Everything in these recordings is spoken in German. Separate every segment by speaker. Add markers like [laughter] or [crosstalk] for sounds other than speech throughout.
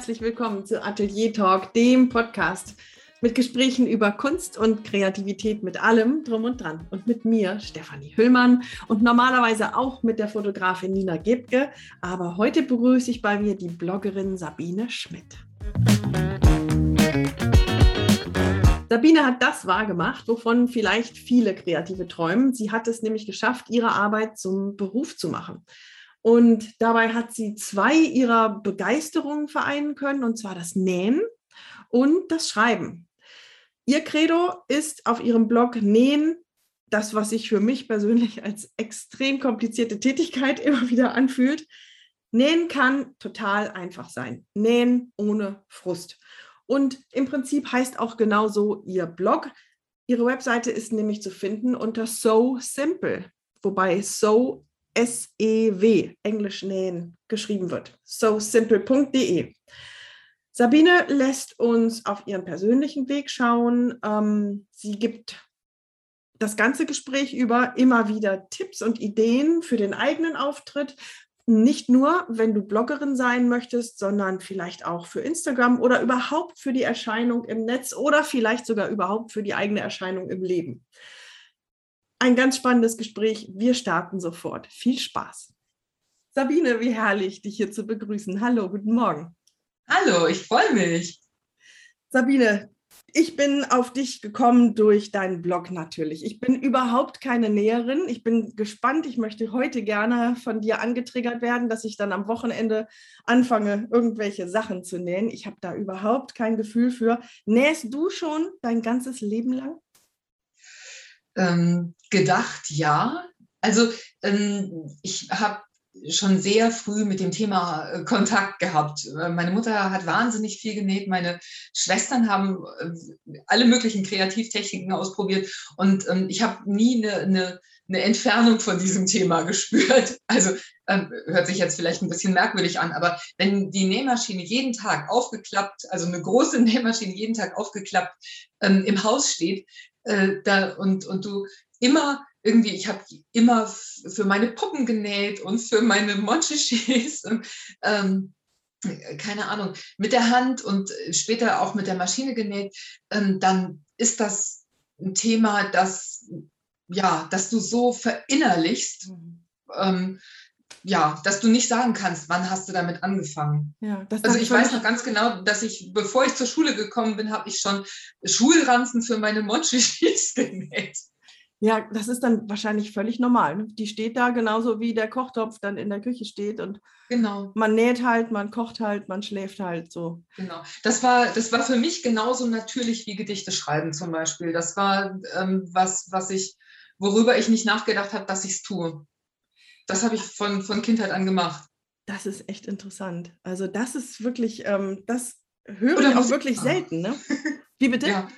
Speaker 1: herzlich willkommen zu Atelier Talk, dem Podcast mit Gesprächen über Kunst und Kreativität mit allem drum und dran. Und mit mir, Stefanie Hüllmann, und normalerweise auch mit der Fotografin Nina Gebke. Aber heute begrüße ich bei mir die Bloggerin Sabine Schmidt. Sabine hat das wahrgemacht, wovon vielleicht viele Kreative träumen. Sie hat es nämlich geschafft, ihre Arbeit zum Beruf zu machen. Und dabei hat sie zwei ihrer Begeisterungen vereinen können, und zwar das Nähen und das Schreiben. Ihr Credo ist auf ihrem Blog Nähen, das, was sich für mich persönlich [laughs] als extrem komplizierte Tätigkeit [laughs] immer wieder anfühlt. Nähen kann total einfach sein. Nähen ohne Frust. Und im Prinzip heißt auch genauso ihr Blog. Ihre Webseite ist nämlich zu finden unter So Simple, wobei So S-E-W, Englisch nähen, geschrieben wird. So simple.de. Sabine lässt uns auf ihren persönlichen Weg schauen. Ähm, sie gibt das ganze Gespräch über immer wieder Tipps und Ideen für den eigenen Auftritt. Nicht nur, wenn du Bloggerin sein möchtest, sondern vielleicht auch für Instagram oder überhaupt für die Erscheinung im Netz oder vielleicht sogar überhaupt für die eigene Erscheinung im Leben ein ganz spannendes Gespräch. Wir starten sofort. Viel Spaß. Sabine, wie herrlich, dich hier zu begrüßen. Hallo, guten Morgen.
Speaker 2: Hallo, ich freue mich.
Speaker 1: Sabine, ich bin auf dich gekommen durch deinen Blog natürlich. Ich bin überhaupt keine Näherin. Ich bin gespannt. Ich möchte heute gerne von dir angetriggert werden, dass ich dann am Wochenende anfange, irgendwelche Sachen zu nähen. Ich habe da überhaupt kein Gefühl für. Nähst du schon dein ganzes Leben lang?
Speaker 2: Ähm, gedacht, ja. Also ähm, ich habe schon sehr früh mit dem Thema äh, Kontakt gehabt. Äh, meine Mutter hat wahnsinnig viel genäht, meine Schwestern haben äh, alle möglichen Kreativtechniken ausprobiert und ähm, ich habe nie eine, eine, eine, Entfernung von diesem Thema [laughs] gespürt. Also ähm, hört sich jetzt vielleicht ein bisschen merkwürdig an, aber wenn die Nähmaschine jeden Tag aufgeklappt, also eine große [laughs] Nähmaschine jeden Tag aufgeklappt ähm, im Haus steht, äh, da, und, und du immer irgendwie, ich habe immer für meine Puppen genäht und für meine Monchichis und ähm, keine Ahnung, mit der Hand und später auch mit der Maschine genäht, ähm, dann ist das ein Thema, das ja, dass du so verinnerlichst, mhm. ähm, ja, dass du nicht sagen kannst, wann hast du damit angefangen. Ja, also ich weiß noch ganz genau, dass ich, bevor ich zur Schule gekommen bin, habe ich schon Schulranzen für meine Monchichis [laughs] genäht.
Speaker 1: Ja, das ist dann wahrscheinlich völlig normal. Ne? Die steht da genauso wie der Kochtopf dann in der Küche steht und genau. man näht halt, man kocht halt, man schläft halt so.
Speaker 2: Genau. Das war, das war für mich genauso natürlich wie Gedichte schreiben zum Beispiel. Das war ähm, was, was ich, worüber ich nicht nachgedacht habe, dass ich es tue. Das habe ich von, von Kindheit an gemacht.
Speaker 1: Das ist echt interessant. Also das ist wirklich, ähm, das höre Oder ich auch wirklich machen. selten. Ne? [laughs]
Speaker 2: Wie bitte? Ja.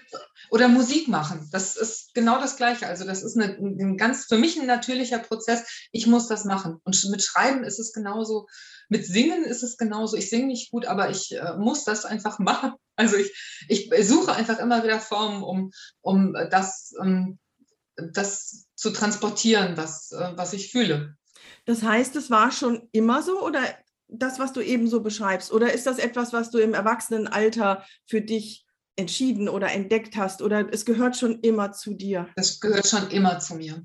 Speaker 2: Oder Musik machen. Das ist genau das Gleiche. Also das ist eine, ein ganz für mich ein natürlicher Prozess. Ich muss das machen. Und mit Schreiben ist es genauso. Mit Singen ist es genauso. Ich singe nicht gut, aber ich äh, muss das einfach [laughs] machen. Also ich, ich suche einfach immer wieder Formen, um, um das, um das zu transportieren, was, äh, was ich fühle.
Speaker 1: Das heißt, es war schon immer so oder das, was du eben so beschreibst? Oder ist das etwas, was du im Erwachsenenalter für dich entschieden oder entdeckt hast? Oder es gehört schon immer zu dir?
Speaker 2: Das gehört schon immer zu mir.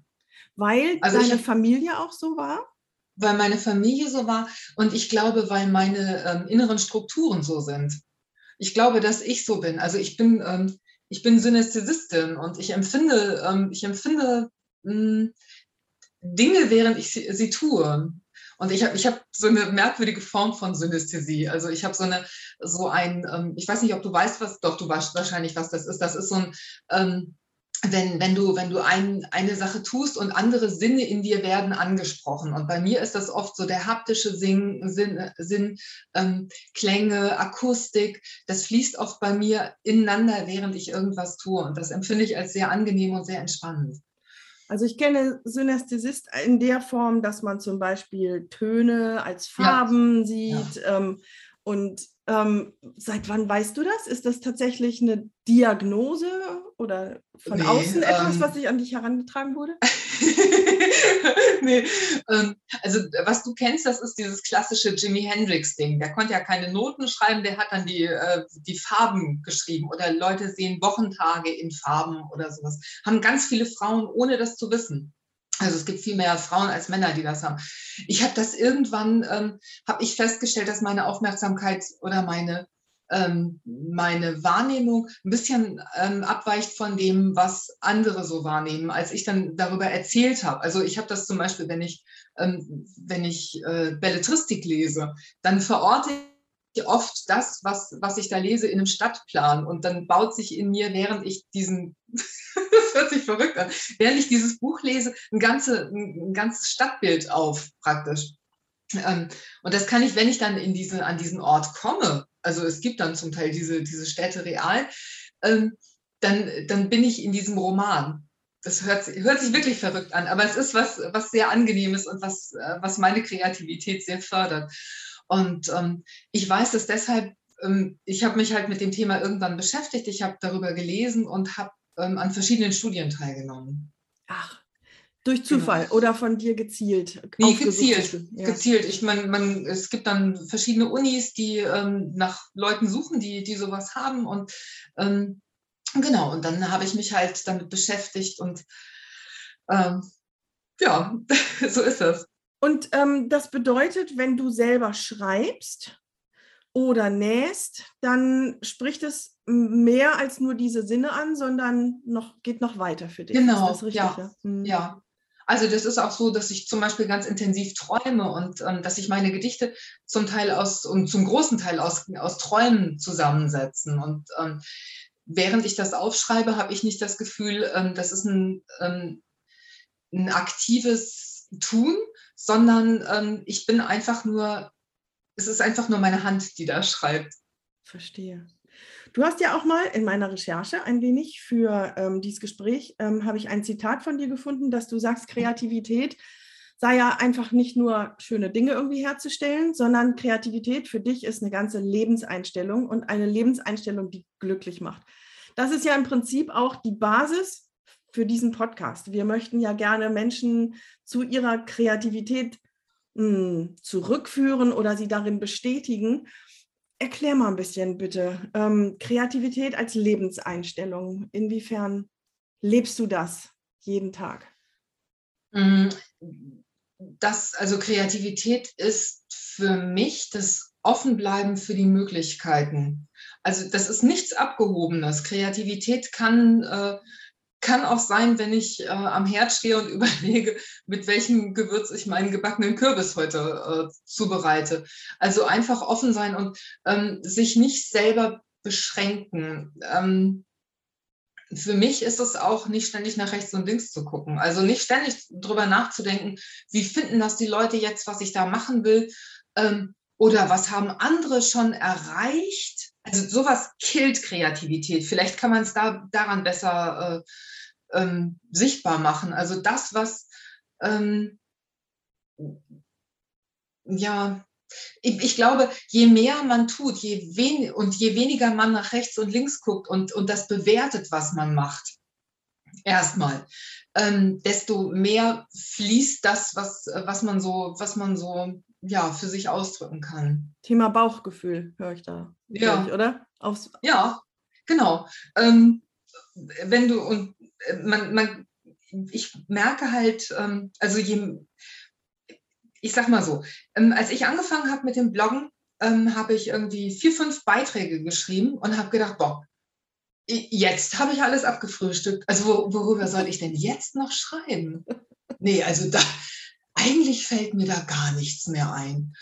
Speaker 1: Weil also deine ich, Familie auch so war?
Speaker 2: Weil meine Familie so war und ich glaube, weil meine ähm, inneren Strukturen so sind. Ich glaube, dass ich so bin. Also ich bin, ähm, ich bin Synästhesistin und ich empfinde, ähm, ich empfinde mh, hm, Dinge, während ich sie, sie tue. Und ich habe ich hab so eine merkwürdige Form von Synästhesie. Also ich habe so eine, so ein, ähm, ich weiß nicht, ob du weißt, was, doch, du weißt wahrscheinlich, was das ist. Das ist so ein, ähm, wenn, wenn du, wenn du ein, eine Sache tust und andere Sinne in dir werden angesprochen. Und bei mir ist das oft so der haptische Sinn, Sinn, Sinn ähm, Klänge, Akustik, das fließt oft bei mir ineinander, während ich irgendwas tue. Und das empfinde ich als sehr angenehm und sehr entspannend.
Speaker 1: Also ich kenne Synästhesist in der Form, dass man zum Beispiel Töne als Farben ja. sieht ja. Ähm, und Ähm, seit wann weißt du das? Ist das tatsächlich eine Diagnose oder von nee, außen etwas, ähm, was sich an dich herangetragen wurde? [laughs]
Speaker 2: nee, ähm, also was du kennst, das ist dieses klassische Jimi Hendrix-Ding. Der konnte ja keine Noten schreiben, der hat dann die, äh, die Farben geschrieben oder Leute sehen Wochentage in Farben oder sowas. Haben ganz viele Frauen, ohne das zu wissen. Also es gibt viel mehr Frauen als Männer, die das haben. Ich habe das irgendwann, ähm, habe ich festgestellt, dass meine Aufmerksamkeit oder meine, ähm, meine Wahrnehmung ein bisschen ähm, abweicht von dem, was andere so wahrnehmen, als ich dann darüber erzählt habe. Also ich habe das zum Beispiel, wenn ich, ähm, wenn ich äh, Belletristik lese, dann verorte oft das, was, was ich da lese, in einem Stadtplan. Und dann baut sich in mir, während ich diesen, [laughs] hört sich verrückt an, während ich dieses Buch lese, ein, ganze, ein ganzes Stadtbild auf praktisch. Ähm, und das kann ich, wenn ich dann in diese, an diesen Ort komme, also es gibt dann zum Teil diese, diese Städte real, ähm, dann, dann bin ich in diesem Roman. Das hört, hört sich wirklich verrückt an, aber es ist was, was sehr angenehmes und was, äh, was meine Kreativität sehr fördert. Und ähm, ich weiß es deshalb, ähm, ich habe mich halt mit dem Thema irgendwann beschäftigt, ich habe darüber gelesen und habe ähm, an verschiedenen Studien teilgenommen.
Speaker 1: Ach, durch. Zufall genau. oder von dir gezielt?
Speaker 2: Nee, gezielt. Ja. Gezielt. Ich meine, man, es gibt dann verschiedene Unis, die ähm, nach Leuten suchen, die, die sowas haben. Und ähm, genau, und dann habe ich mich halt damit beschäftigt und ähm, ja, [laughs] so ist das.
Speaker 1: Und ähm, das bedeutet, wenn du selber schreibst oder nähst, dann spricht es mehr als nur diese Sinne an, sondern noch, geht noch weiter für dich.
Speaker 2: Genau, richtig, ja. Ja? Hm. ja. Also das ist auch so, dass ich zum Beispiel ganz intensiv träume und ähm, dass sich meine Gedichte zum Teil aus und zum großen Teil aus, aus Träumen zusammensetzen. Und ähm, während ich das aufschreibe, habe ich nicht das Gefühl, ähm, das ist ein, ähm, ein aktives Tun, sondern ähm, ich bin einfach nur, es ist einfach nur meine Hand, die da schreibt.
Speaker 1: Verstehe. Du hast ja auch mal in meiner Recherche ein wenig für ähm, dieses Gespräch, ähm, habe ich ein Zitat von dir gefunden, dass du sagst, Kreativität sei ja einfach nicht nur schöne Dinge irgendwie herzustellen, sondern Kreativität für dich ist eine ganze Lebenseinstellung und eine Lebenseinstellung, die glücklich macht. Das ist ja im Prinzip auch die Basis für diesen Podcast. Wir möchten ja gerne Menschen zu ihrer Kreativität mh, hm, zurückführen oder sie darin bestätigen. Erklär mal ein bisschen bitte. Ähm, Kreativität als Lebenseinstellung. Inwiefern lebst du das jeden Tag?
Speaker 2: Hm, das, also Kreativität ist für mich das Offenbleiben für die Möglichkeiten. Also das ist nichts Abgehobenes. Kreativität kann äh, kann auch sein, wenn ich äh, am Herd stehe und [laughs] überlege, mit welchem Gewürz ich meinen gebackenen Kürbis heute äh, zubereite. Also einfach offen sein und ähm, sich nicht selber beschränken. Ähm, für mich ist es auch nicht ständig nach rechts und links zu gucken. Also nicht ständig drüber nachzudenken, wie finden das die Leute jetzt, was ich da machen will? Ähm, oder was haben andere schon erreicht? Also sowas killt Kreativität. Vielleicht kann man es da daran besser äh, ähm, sichtbar machen. Also das, was ähm, ja, ich, ich, glaube, je mehr man tut, je wen und je weniger man nach rechts und links guckt und, und das bewertet, was man macht, erstmal, ähm, desto mehr fließt das, was, was man so, was man so ja, für sich ausdrücken kann.
Speaker 1: Thema Bauchgefühl höre ich da.
Speaker 2: Ja. Ich,
Speaker 1: oder?
Speaker 2: Aufs ja, genau. Ähm, wenn du und man, man, ich merke halt, ähm, also je, ich sag mal so, ähm, als ich angefangen habe mit dem Bloggen, ähm, habe ich irgendwie vier, fünf Beiträge geschrieben und habe gedacht, boah, jetzt habe ich alles abgefrühstückt. Also worüber soll ich denn jetzt noch schreiben? Nee, also da, eigentlich fällt mir da gar nichts mehr ein.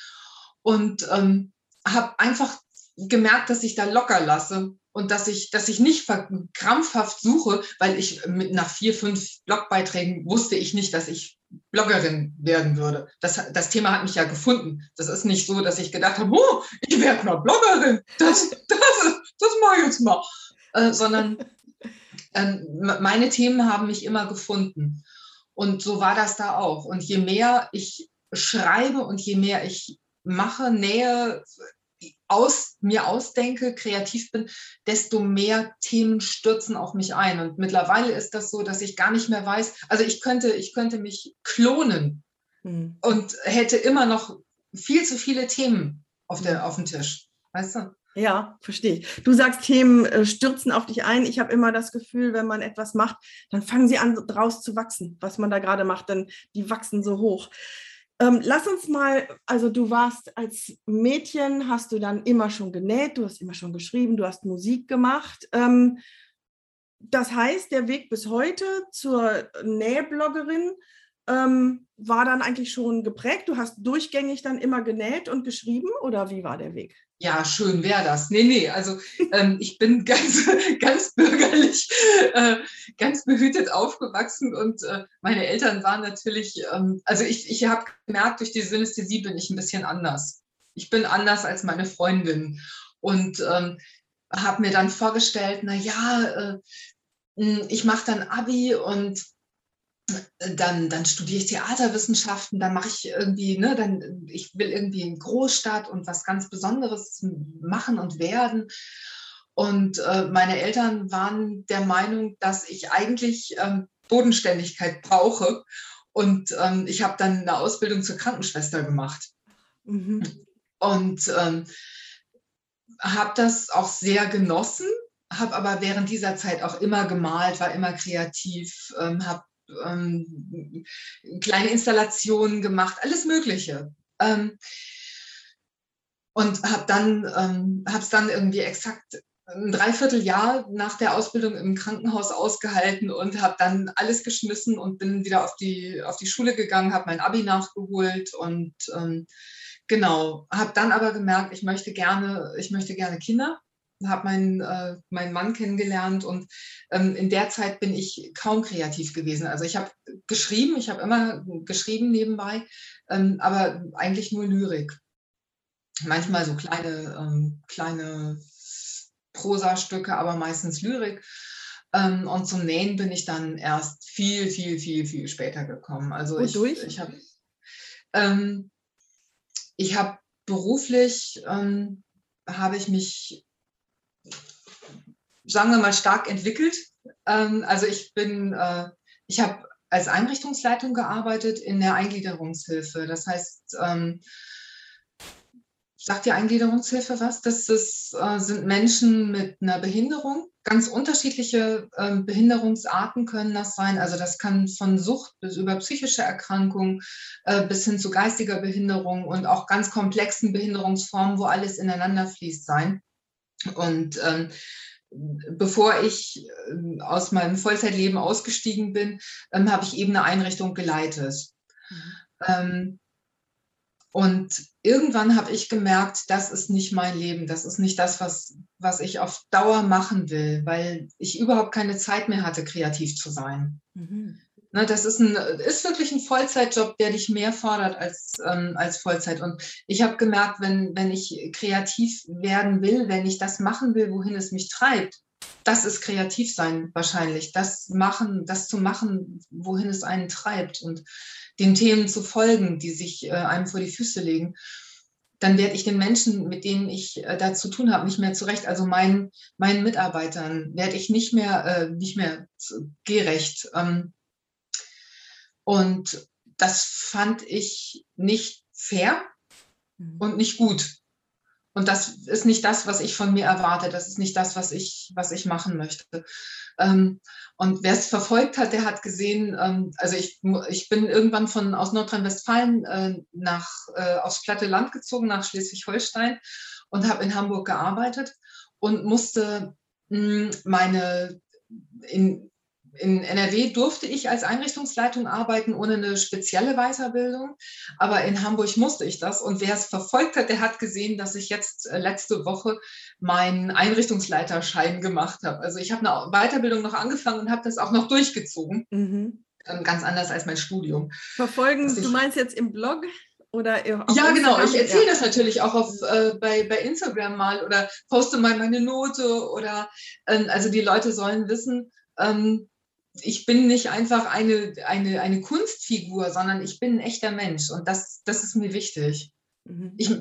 Speaker 2: Und ähm, habe einfach gemerkt, dass ich da locker lasse und dass ich, dass ich nicht krampfhaft suche, weil ich mit nach vier, fünf Blogbeiträgen wusste ich nicht, dass ich Bloggerin werden würde. Das, das Thema hat mich ja gefunden. Das ist nicht so, dass ich gedacht habe, oh, ich werde mal Bloggerin. Das, das, das mache ich jetzt mal. Äh, sondern [laughs] äh, meine Themen haben mich immer gefunden. Und so war das da auch. Und je mehr ich schreibe und je mehr ich mache, nähe, aus, mir ausdenke, kreativ bin, desto mehr Themen stürzen auf mich ein. Und mittlerweile ist das so, dass ich gar nicht mehr weiß, also ich könnte, ich könnte mich klonen hm. und hätte immer noch viel zu viele Themen auf, der, auf dem Tisch. Weißt du?
Speaker 1: Ja, verstehe ich. Du sagst, Themen äh, stürzen auf dich ein. Ich habe immer das Gefühl, wenn man etwas macht, dann fangen sie an, draus zu wachsen, was man da gerade macht, denn die wachsen so hoch. Ähm, lass uns mal, also du warst als Mädchen, hast du dann immer schon genäht, du hast immer schon geschrieben, du hast Musik gemacht. Ähm, das heißt, der Weg bis heute zur Nähbloggerin ähm, war dann eigentlich schon geprägt. Du hast durchgängig dann immer genäht und geschrieben oder wie war der Weg?
Speaker 2: Ja, schön wäre das. Nee, nee, also ähm, ich bin [laughs] ganz, ganz bürgerlich, äh, ganz behütet aufgewachsen und äh, meine Eltern waren natürlich, ähm, also ich, ich habe gemerkt, durch die Synästhesie bin ich ein bisschen anders. Ich bin anders als meine Freundin und ähm, habe mir dann vorgestellt, na ja, äh, ich mache dann Abi und dann, dann studiere ich Theaterwissenschaften, dann mache ich irgendwie, ne, dann, ich will irgendwie in Großstadt und was ganz Besonderes machen und werden. Und äh, meine Eltern waren der Meinung, dass ich eigentlich ähm, Bodenständigkeit brauche. Und ähm, ich habe dann eine Ausbildung zur Krankenschwester gemacht. Mhm. Und ähm, habe das auch sehr genossen, habe aber während dieser Zeit auch immer gemalt, war immer kreativ, ähm, habe ähm, kleine Installationen gemacht, alles Mögliche. Ähm, und habe dann, ähm, habe es dann irgendwie exakt ein Dreivierteljahr nach der Ausbildung im Krankenhaus ausgehalten und habe dann alles geschmissen und bin wieder auf die, auf die Schule gegangen, habe mein Abi nachgeholt und ähm, genau, habe dann aber gemerkt, ich möchte gerne, ich möchte gerne Kinder habe meinen, äh, meinen Mann kennengelernt und ähm, in der Zeit bin ich kaum kreativ gewesen. Also ich habe geschrieben, ich habe immer geschrieben nebenbei, ähm, aber eigentlich nur Lyrik. Manchmal so kleine, ähm, kleine Prosastücke, aber meistens Lyrik. Ähm, und zum Nähen bin ich dann erst viel, viel, viel, viel später gekommen. Also ich, ich habe ähm, ich hab beruflich ähm, habe ich mich sagen wir mal, stark entwickelt. Ähm, also ich bin, äh, ich habe als Einrichtungsleitung gearbeitet in der Eingliederungshilfe. Das heißt, ähm, sagt die Eingliederungshilfe was? Das ist, äh, sind Menschen mit einer Behinderung. Ganz unterschiedliche äh, Behinderungsarten können das sein. Also das kann von Sucht bis über psychische Erkrankungen äh, bis hin zu geistiger Behinderung und auch ganz komplexen Behinderungsformen, wo alles ineinander fließt sein. Und ähm, bevor ich ähm, aus meinem Vollzeitleben ausgestiegen bin, ähm, habe ich eben eine Einrichtung geleitet. Mhm. Ähm, und irgendwann habe ich gemerkt, das ist nicht mein Leben, das ist nicht das, was, was ich auf Dauer machen will, weil ich überhaupt keine Zeit mehr hatte, kreativ zu sein. Mhm. Ne, das ist, ein, ist wirklich ein Vollzeitjob, der dich mehr fordert als, ähm, als Vollzeit. Und ich habe gemerkt, wenn, wenn ich kreativ werden will, wenn ich das machen will, wohin es mich treibt, das ist kreativ sein wahrscheinlich. Das machen, das zu machen, wohin es einen treibt und den Themen zu folgen, die sich äh, einem vor die Füße legen dann werde ich den Menschen, mit denen ich äh, da zu tun habe, nicht mehr zurecht. Also meinen, meinen Mitarbeitern werde ich nicht mehr, äh, nicht mehr gerecht. Ähm, und das fand ich nicht fair mhm. und nicht gut. Und das ist nicht das, was ich von mir erwarte. Das ist nicht das, was ich, was ich machen möchte. Ähm, und wer es verfolgt hat, der hat gesehen, ähm, also ich, ich bin irgendwann von aus Nordrhein-Westfalen äh, nach äh, aufs platte Land gezogen, nach Schleswig-Holstein und habe in Hamburg gearbeitet und musste mh, meine in, in NRW durfte ich als Einrichtungsleitung arbeiten ohne eine spezielle Weiterbildung, aber in Hamburg musste ich das. Und wer es verfolgt hat, der hat gesehen, dass ich jetzt äh, letzte Woche meinen Einrichtungsleiterschein gemacht habe. Also ich habe eine Weiterbildung noch angefangen und habe das auch noch durchgezogen. Mhm. Ähm, ganz anders als mein Studium.
Speaker 1: Verfolgen, du meinst jetzt im Blog? Oder
Speaker 2: ja, Instagram? genau. Ich erzähle ja. das natürlich auch auf, äh, bei, bei Instagram mal oder poste mal meine Note oder äh, also die Leute sollen wissen, ähm, ich bin nicht einfach eine, eine, eine Kunstfigur, sondern ich bin ein echter Mensch und das, das ist mir wichtig. Mhm. Ich,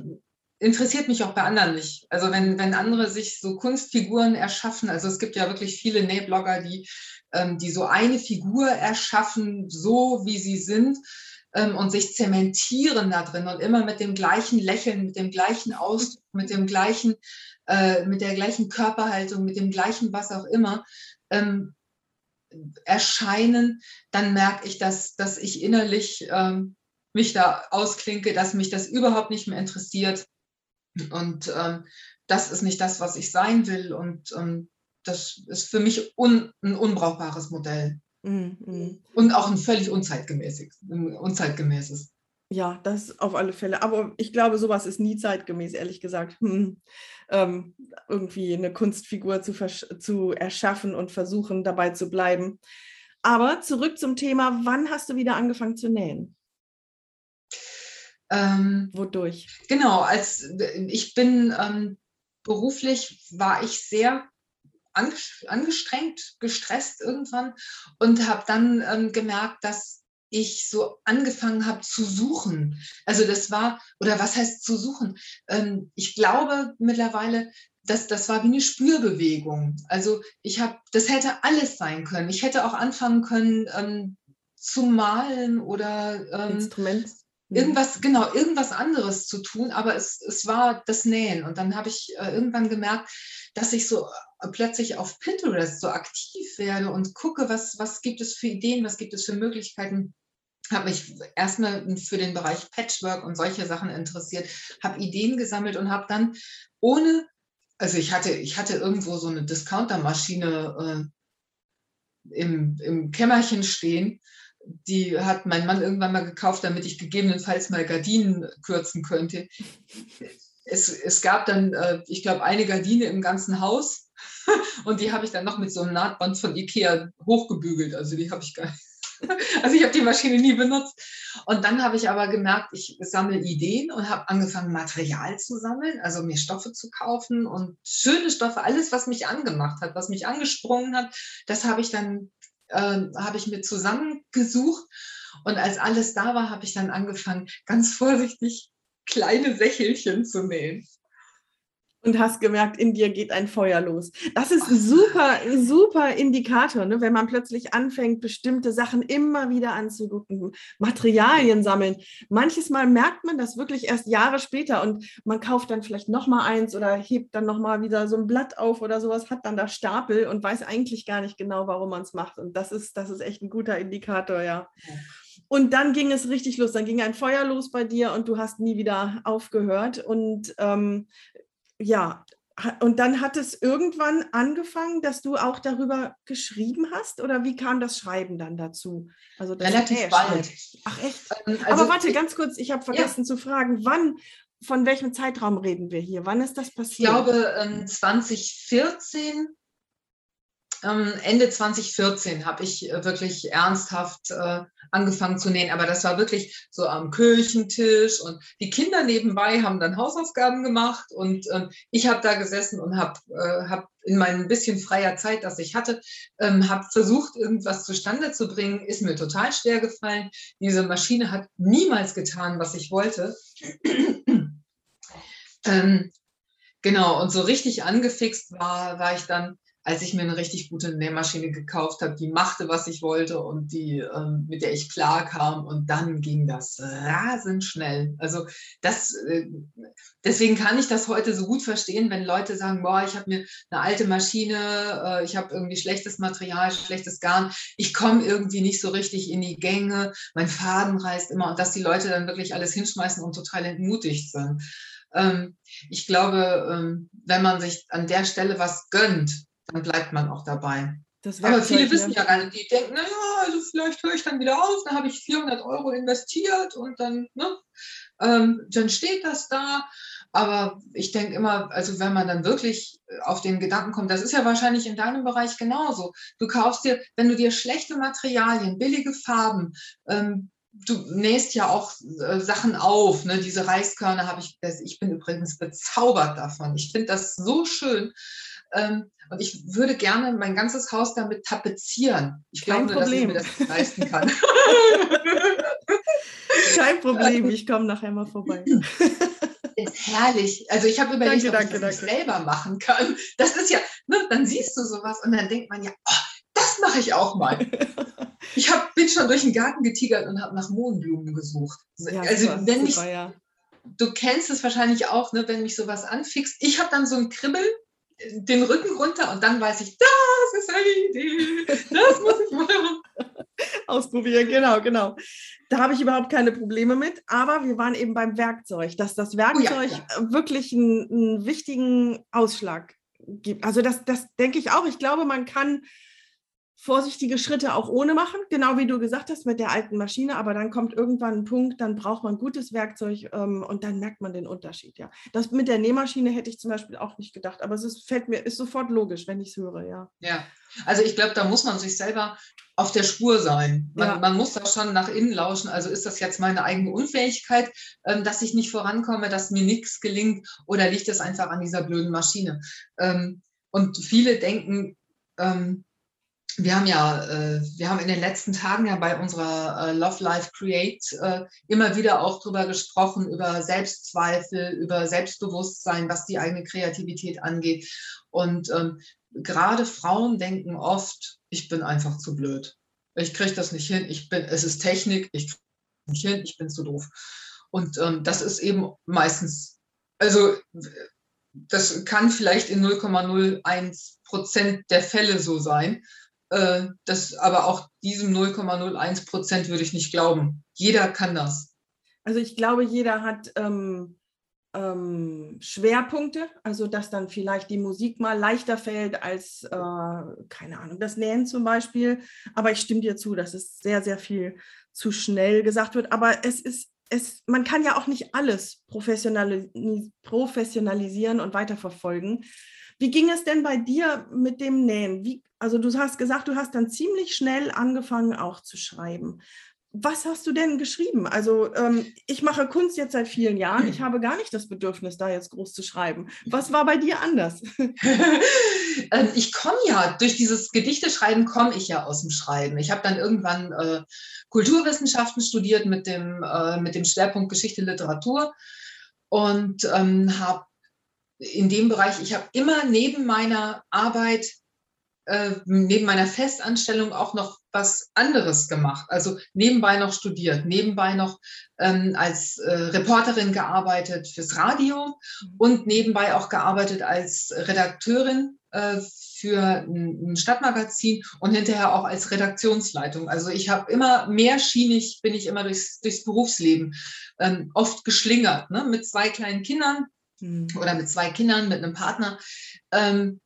Speaker 2: interessiert mich auch bei anderen nicht. Also wenn, wenn andere sich so Kunstfiguren erschaffen, also es gibt ja wirklich viele Nähblogger, die, ähm, die so eine Figur erschaffen, so wie sie sind ähm, und sich zementieren da drin und immer mit dem gleichen Lächeln, mit dem gleichen Ausdruck, mit dem gleichen, äh, mit der gleichen Körperhaltung, mit dem gleichen was auch immer ähm, erscheinen, dann merke ich, dass, dass ich innerlich ähm, mich da ausklinke, dass mich das überhaupt nicht mehr interessiert. Und ähm, das ist nicht das, was ich sein will. Und ähm, das ist für mich un, ein unbrauchbares Modell. Mhm. Und auch ein völlig unzeitgemäßes. unzeitgemäßes.
Speaker 1: Ja, das auf alle Fälle. Aber ich glaube, sowas ist nie zeitgemäß, ehrlich gesagt. Hm. Ähm, irgendwie eine Kunstfigur zu, zu erschaffen und versuchen, dabei zu bleiben. Aber zurück zum Thema, wann hast du wieder angefangen zu nähen? Ähm, Wodurch?
Speaker 2: Genau, als ich bin ähm, beruflich war ich sehr angestrengt, gestresst irgendwann und habe dann ähm, gemerkt, dass ich so angefangen habe zu suchen. Also das war, oder was heißt zu suchen? Ähm, ich glaube mittlerweile, dass das war wie eine Spürbewegung. Also ich habe, das hätte alles sein können. Ich hätte auch anfangen können ähm, zu malen oder ähm,
Speaker 1: Instrument.
Speaker 2: Mhm. irgendwas, genau, irgendwas anderes zu tun, aber es, es war das Nähen. Und dann habe ich äh, irgendwann gemerkt, dass ich so äh, plötzlich auf Pinterest so aktiv werde und gucke, was, was gibt es für Ideen, was gibt es für Möglichkeiten. Habe mich erstmal für den Bereich Patchwork und solche Sachen interessiert, habe Ideen gesammelt und habe dann ohne, also ich hatte, ich hatte irgendwo so eine Discountermaschine äh, im, im Kämmerchen stehen die hat mein Mann irgendwann mal gekauft, damit ich gegebenenfalls mal Gardinen kürzen könnte. Es, es gab dann, äh, ich glaube, eine Gardine im ganzen Haus [laughs] und die habe ich dann noch mit so einem Nahtband von Ikea hochgebügelt. Also die habe ich gar nicht. [laughs] Also ich habe die Maschine nie benutzt. Und dann habe ich aber gemerkt, ich sammle Ideen und habe angefangen, Material zu sammeln, also mir Stoffe zu kaufen und schöne Stoffe, alles, was mich angemacht hat, was mich angesprungen hat, das habe ich dann äh, habe ich mir zusammengesucht. Und als alles da war, habe ich dann angefangen, ganz vorsichtig kleine Sächelchen zu nähen
Speaker 1: und hast gemerkt, in dir geht ein Feuer los. Das ist ein super, [laughs] super Indikator, ne? wenn man plötzlich anfängt, bestimmte Sachen immer wieder anzugucken, Materialien sammeln. Manches Mal merkt man das wirklich erst Jahre später und man kauft dann vielleicht nochmal eins oder hebt dann nochmal wieder so ein Blatt auf oder sowas, hat dann da Stapel und weiß eigentlich gar nicht genau, warum man es macht. Und das ist, das ist echt ein guter Indikator, ja. Und dann ging es richtig los. Dann ging ein Feuer los bei dir und du hast nie wieder aufgehört. Und ähm, ja, und dann hat es irgendwann angefangen, dass du auch darüber geschrieben hast? Oder wie kam das Schreiben dann dazu?
Speaker 2: Also Relativ bald.
Speaker 1: Ach echt? Ähm, also Aber warte, ich, ganz kurz, ich habe vergessen ja. zu fragen, wann, von welchem Zeitraum reden wir hier? Wann ist das passiert?
Speaker 2: Ich glaube, 2014 ähm, ähm, Ende 2014 habe ich äh, wirklich ernsthaft äh, angefangen zu nähen, aber das war wirklich so am Küchentisch und die Kinder nebenbei haben dann Hausaufgaben gemacht und ähm, ich habe da gesessen und habe äh, hab in meinem bisschen freier Zeit, das ich hatte, ähm, habe versucht, irgendwas zustande zu bringen, ist mir total schwer gefallen. Diese Maschine hat niemals getan, was ich wollte. [clears throat] ähm, genau, und so richtig angefixt war, war ich dann als ich mir eine richtig gute Nähmaschine gekauft habe, die machte, was ich wollte und die, ähm, mit der ich klarkam. Und dann ging das rasend schnell. Also das, äh, deswegen kann ich das heute so gut verstehen, wenn Leute sagen, boah, ich habe mir eine alte Maschine, äh, ich habe irgendwie schlechtes Material, schlechtes Garn, ich komme irgendwie nicht so richtig in die Gänge, mein Faden reißt immer und dass die Leute dann wirklich alles hinschmeißen und total entmutigt sind. Ähm, ich glaube, ähm, wenn man sich an der Stelle was gönnt, dann bleibt man auch dabei. Aber viele wissen ja gar nicht, die denken, naja, also vielleicht höre ich dann wieder auf, dann habe ich 400 Euro investiert und dann, ne, ähm, dann steht das da. Aber ich denke immer, also wenn man dann wirklich auf den Gedanken kommt, das ist ja wahrscheinlich in deinem Bereich genauso. Du kaufst dir, wenn du dir schlechte Materialien, billige Farben, ähm, du nähst ja auch äh, Sachen auf, ne? diese Reiskörner habe ich, ich bin übrigens bezaubert davon. Ich finde das so schön. Ähm, und ich würde gerne mein ganzes Haus damit tapezieren. Ich
Speaker 1: glaube, Problem. dass ich mir das leisten kann. [laughs] Kein Problem, ich komme nachher mal vorbei. [laughs]
Speaker 2: ist herrlich. Also ich habe überlegt, danke, ob ich danke, das danke. selber machen kann. Das ist ja, ne, dann siehst du sowas und dann denkt man ja, oh, das mache ich auch mal. [laughs] Ich hab, bin schon durch den Garten getigert und habe nach Mohnblumen gesucht. Ja, also super, wenn super, mich, ja. du kennst es wahrscheinlich auch, ne, wenn mich sowas anfixt. Ich habe dann so ein Kribbel, den Rücken runter und dann weiß ich, das ist eine Idee, das muss ich machen. [laughs]
Speaker 1: Ausprobieren, genau, genau. Da habe ich überhaupt keine Probleme mit, aber wir waren eben beim Werkzeug, dass das Werkzeug oh ja, wirklich einen, einen, wichtigen Ausschlag gibt. Also das, das denke ich auch. Ich glaube, man kann vorsichtige Schritte auch ohne machen, genau wie du gesagt hast mit der alten Maschine, aber dann kommt irgendwann ein Punkt, dann braucht man gutes Werkzeug ähm, und dann merkt man den Unterschied, ja. Das mit der Nähmaschine hätte ich zum Beispiel auch nicht gedacht, aber es ist, fällt mir, ist sofort logisch, wenn ich es höre, ja.
Speaker 2: Ja, also ich glaube, da muss man sich selber auf der Spur sein. Man, ja. man, muss da schon nach innen lauschen, also ist das jetzt meine eigene Unfähigkeit, ähm, dass ich nicht vorankomme, dass mir nichts gelingt oder liegt es einfach an dieser blöden Maschine? Ähm, und viele denken, ähm, wir haben ja, äh, wir haben in den letzten Tagen ja bei unserer äh, Love Life Create äh, immer wieder auch darüber gesprochen, über Selbstzweifel, über Selbstbewusstsein, was die eigene Kreativität angeht. Und ähm, gerade Frauen denken oft, ich bin einfach zu blöd. Ich kriege das nicht hin, ich bin, es ist Technik, ich kriege es nicht hin, ich bin zu doof. Und ähm, das ist eben meistens, also das kann vielleicht in 0,01 Prozent der Fälle so sein. Äh, das, aber auch diesem 0,01 Prozent würde ich nicht glauben. Jeder kann das.
Speaker 1: Also ich glaube, jeder hat ähm, ähm, Schwerpunkte, also dass dann vielleicht die Musik mal leichter fällt als, äh, keine Ahnung, das Nähen zum Beispiel. Aber ich stimme dir zu, dass es sehr, sehr viel zu schnell gesagt wird. Aber es ist, es, man kann ja auch nicht alles professionalis professionalisieren und weiterverfolgen. Wie ging es denn bei dir mit dem Nähen? Wie, also du hast gesagt, du hast dann ziemlich schnell angefangen auch zu schreiben. Was hast du denn geschrieben? Also ähm, ich mache Kunst jetzt seit vielen Jahren. Ich [clears throat] habe gar nicht das Bedürfnis, da jetzt groß zu schreiben. Was war bei dir anders? [laughs]
Speaker 2: Ähm, ich komme ja, durch dieses Gedichteschreiben komme ich ja aus dem Schreiben. Ich habe dann irgendwann äh, Kulturwissenschaften studiert mit dem, äh, mit dem Schwerpunkt Geschichte, Literatur und ähm, habe in dem Bereich, ich habe immer neben meiner Arbeit, äh, neben meiner Festanstellung auch noch was anderes gemacht. Also nebenbei noch studiert, nebenbei noch ähm, als äh, Reporterin gearbeitet fürs Radio und nebenbei auch gearbeitet als Redakteurin äh, für ein, Stadtmagazin und hinterher auch als Redaktionsleitung. Also ich habe immer mehrschienig, bin ich immer durchs, durchs Berufsleben ähm, oft geschlingert, ne? mit zwei kleinen Kindern mhm. oder mit zwei Kindern, mit einem Partner ähm,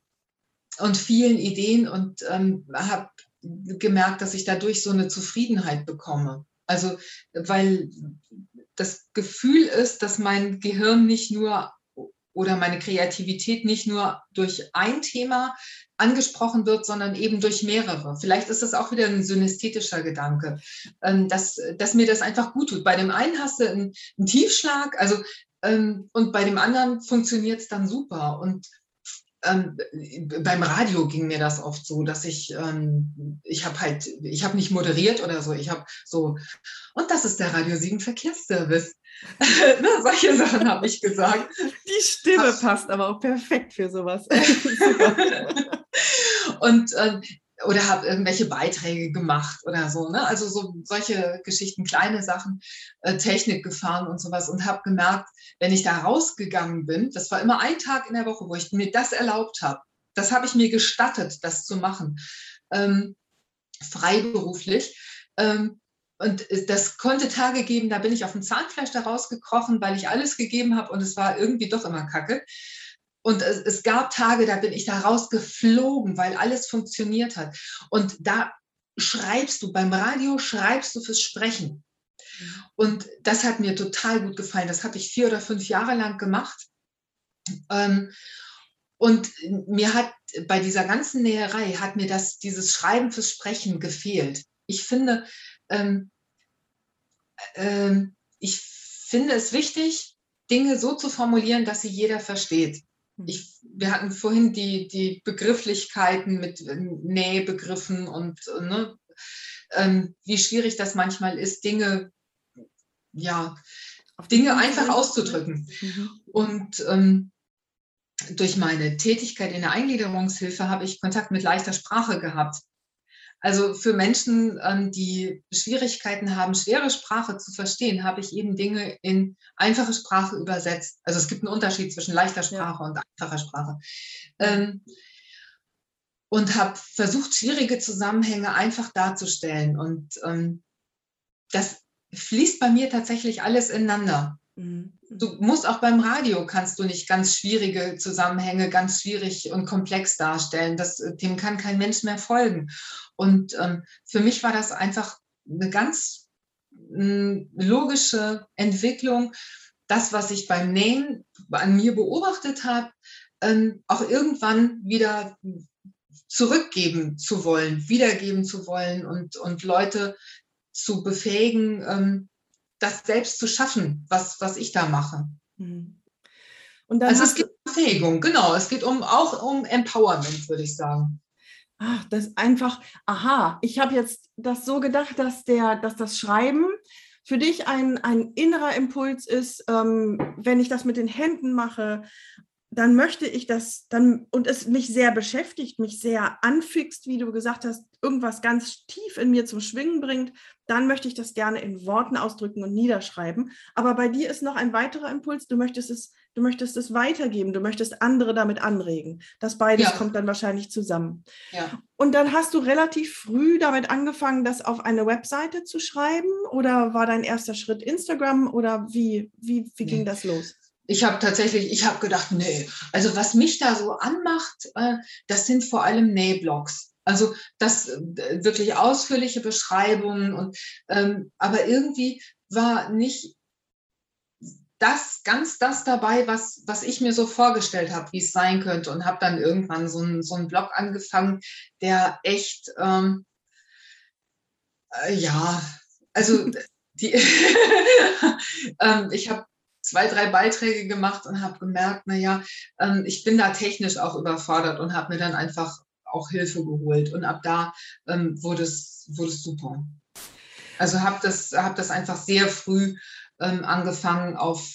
Speaker 2: und vielen Ideen und ähm, habe gemerkt, dass ich dadurch so eine Zufriedenheit bekomme. Also, weil das Gefühl ist, dass mein Gehirn nicht nur oder meine Kreativität nicht nur durch ein Thema angesprochen wird, sondern eben durch mehrere. Vielleicht ist das auch wieder ein synästhetischer Gedanke, ähm, dass, dass mir das einfach gut tut. Bei dem einen hast du einen, einen Tiefschlag, also ähm, und bei dem anderen funktioniert es dann super. Und ähm, beim Radio ging mir das oft so, dass ich, ähm, ich habe halt, ich habe nicht moderiert oder so, ich habe so, und das ist der Radio 7 Verkehrsservice. [laughs] ne, solche Sachen habe ich gesagt.
Speaker 1: Die Stimme Ach. passt aber auch perfekt für sowas. [laughs] [laughs]
Speaker 2: und äh, oder habe irgendwelche Beiträge gemacht oder so. Ne? Also so solche Geschichten, kleine Sachen, äh, Technik gefahren und sowas und habe gemerkt, wenn ich da rausgegangen bin, das war immer ein Tag in der Woche, wo ich mir das erlaubt habe. Das habe ich mir gestattet, das zu machen, ähm, freiberuflich. Ähm, und das konnte Tage geben, da bin ich auf dem Zahnfleisch da rausgekrochen, weil ich alles gegeben habe und es war irgendwie doch immer kacke. Und es, es, gab Tage, da bin ich da rausgeflogen, weil alles funktioniert hat. Und da schreibst du, beim Radio schreibst du fürs Sprechen. Und das hat mir total gut gefallen. Das habe ich vier oder fünf Jahre lang gemacht. Ähm, und mir hat bei dieser ganzen Näherei hat mir das, dieses Schreiben fürs Sprechen gefehlt. Ich finde, ähm, ähm, ich finde es wichtig, Dinge so zu formulieren, dass sie jeder versteht. Hm. Ich, wir hatten vorhin die, die Begrifflichkeiten mit äh, Nähbegriffen und ne, ähm, wie schwierig das manchmal ist, Dinge ja Dinge einfach auszudrücken. Mhm. Und ähm, durch meine Tätigkeit in der Eingliederungshilfe habe ich Kontakt mit leichter Sprache gehabt. Also für Menschen, ähm, die Schwierigkeiten haben, schwere Sprache zu verstehen, habe ich eben Dinge in einfache Sprache übersetzt. Also es gibt einen Unterschied zwischen leichter Sprache und einfacher Sprache. Ähm, und habe versucht, schwierige Zusammenhänge einfach darzustellen. Und ähm, das fließt bei mir tatsächlich alles ineinander. Mhm. Du musst auch beim Radio kannst du nicht ganz schwierige Zusammenhänge ganz schwierig und komplex darstellen. Das, dem kann kein Mensch mehr folgen. Und ähm, für mich war das einfach eine ganz äh, logische Entwicklung. Das, was ich beim Nähen an mir beobachtet habe, ähm, auch irgendwann wieder zurückgeben zu wollen, wiedergeben zu wollen und, und Leute zu befähigen, ähm, das selbst zu schaffen, was, was ich da mache. Mhm. also es geht um Befähigung, genau. Es geht um, auch um Empowerment, würde ich sagen.
Speaker 1: Ach, das ist einfach, aha, ich habe jetzt das so gedacht, dass, der, dass das Schreiben für dich ein, ein innerer Impuls ist, ähm, wenn ich das mit den Händen mache, dann möchte ich das dann und es mich sehr beschäftigt, mich sehr anfixt, wie du gesagt hast, irgendwas ganz tief in mir zum Schwingen bringt, dann möchte ich das gerne in Worten ausdrücken und niederschreiben. Aber bei dir ist noch ein weiterer Impuls, du möchtest es, du möchtest es weitergeben, du möchtest andere damit anregen. Das beides ja. kommt dann wahrscheinlich zusammen. Ja. Und dann hast du relativ früh damit angefangen, das auf eine Webseite zu schreiben oder war dein erster Schritt Instagram oder wie, wie, wie ging das los?
Speaker 2: ich habe tatsächlich, ich habe gedacht, nee, also was mich da so anmacht, äh, das sind vor allem Nähblogs. Also das äh, wirklich ausführliche Beschreibungen und ähm, aber irgendwie war nicht das ganz das dabei, was, was ich mir so vorgestellt habe, wie es sein könnte und habe dann irgendwann so, ein, so einen Blog angefangen, der echt ähm, äh, ja, also [laughs] die [laughs] ähm, ich habe zwei, drei Beiträge gemacht und habe gemerkt, naja, ähm, ich bin da technisch auch überfordert und habe mir dann einfach auch Hilfe geholt. Und ab da ähm, wurde, es, wurde es super. Also habe das, hab das einfach sehr früh ähm, angefangen auf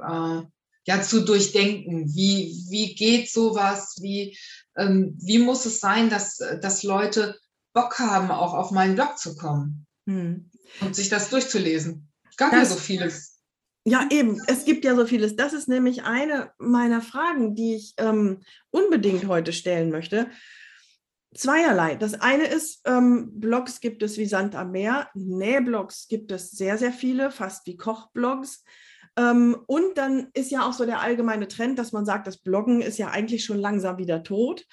Speaker 2: äh, ja, zu durchdenken. Wie, wie geht sowas? Wie, ähm, wie muss es sein, dass, dass Leute Bock haben, auch auf meinen Blog zu kommen hm. und sich das durchzulesen? Es gab ja so vieles.
Speaker 1: Ja, eben. Es gibt ja so vieles. Das ist nämlich eine meiner Fragen, die ich ähm, unbedingt heute stellen möchte. Zweierlei. Das eine ist, ähm, Blogs gibt es wie Sand am Meer. Nähblogs gibt es sehr, sehr viele, fast wie Kochblogs. Ähm, und dann ist ja auch so der allgemeine Trend, dass man sagt, das Bloggen ist ja eigentlich schon langsam wieder tot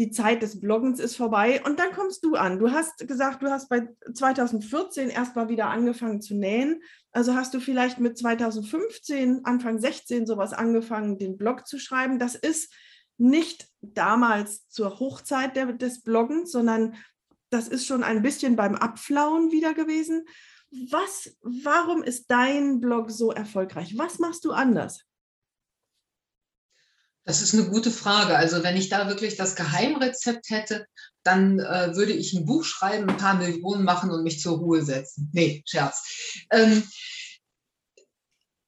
Speaker 1: die Zeit des Bloggens ist vorbei und dann kommst du an. Du hast gesagt, du hast bei 2014 erstmal wieder angefangen zu nähen. Also hast du vielleicht mit 2015, Anfang 16 sowas angefangen, den Blog zu schreiben. Das ist nicht damals zur Hochzeit der, des Bloggens, sondern das ist schon ein bisschen beim Abflauen wieder gewesen. Was, warum ist dein Blog so erfolgreich? Was machst du anders?
Speaker 2: Das ist eine gute Frage. Also wenn ich da wirklich das Geheimrezept hätte, dann äh, würde ich ein Buch schreiben, ein paar Millionen machen und mich zur Ruhe setzen. Nee, Scherz. Ähm,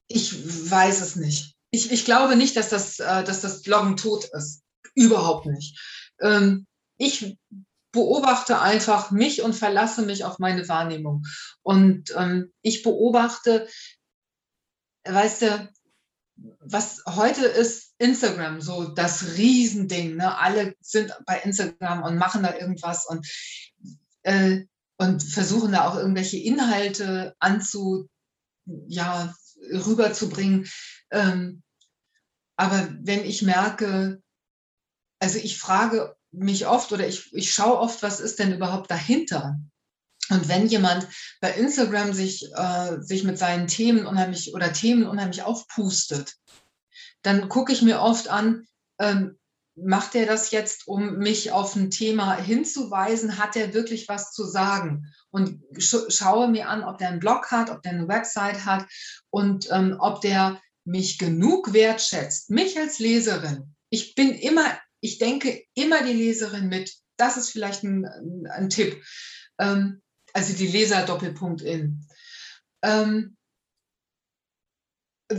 Speaker 2: ich weiß es nicht. Ich, ich glaube nicht, dass das, äh, dass das Bloggen tot ist. Überhaupt nicht. Ähm, ich beobachte einfach mich und verlasse mich auf meine Wahrnehmung. Und ähm, ich beobachte, weißt du, was heute ist Instagram so das Riesending. Ne? Alle sind bei Instagram und machen da irgendwas und, äh, und versuchen da auch irgendwelche Inhalte anzu, ja, rüberzubringen. Ähm, aber wenn ich merke, also ich frage mich oft oder ich, ich schaue oft, was ist denn überhaupt dahinter? Und wenn jemand bei Instagram sich, äh, sich mit seinen Themen unheimlich oder Themen unheimlich aufpustet, dann gucke ich mir oft an, ähm, macht er das jetzt, um mich auf ein Thema hinzuweisen? Hat er wirklich was zu sagen? Und sch schaue mir an, ob der einen Blog hat, ob der eine Website hat und ähm, ob der mich genug wertschätzt, mich als Leserin. Ich bin immer, ich denke immer die Leserin mit. Das ist vielleicht ein, ein Tipp. Ähm, also die Leser Doppelpunkt in. Ähm,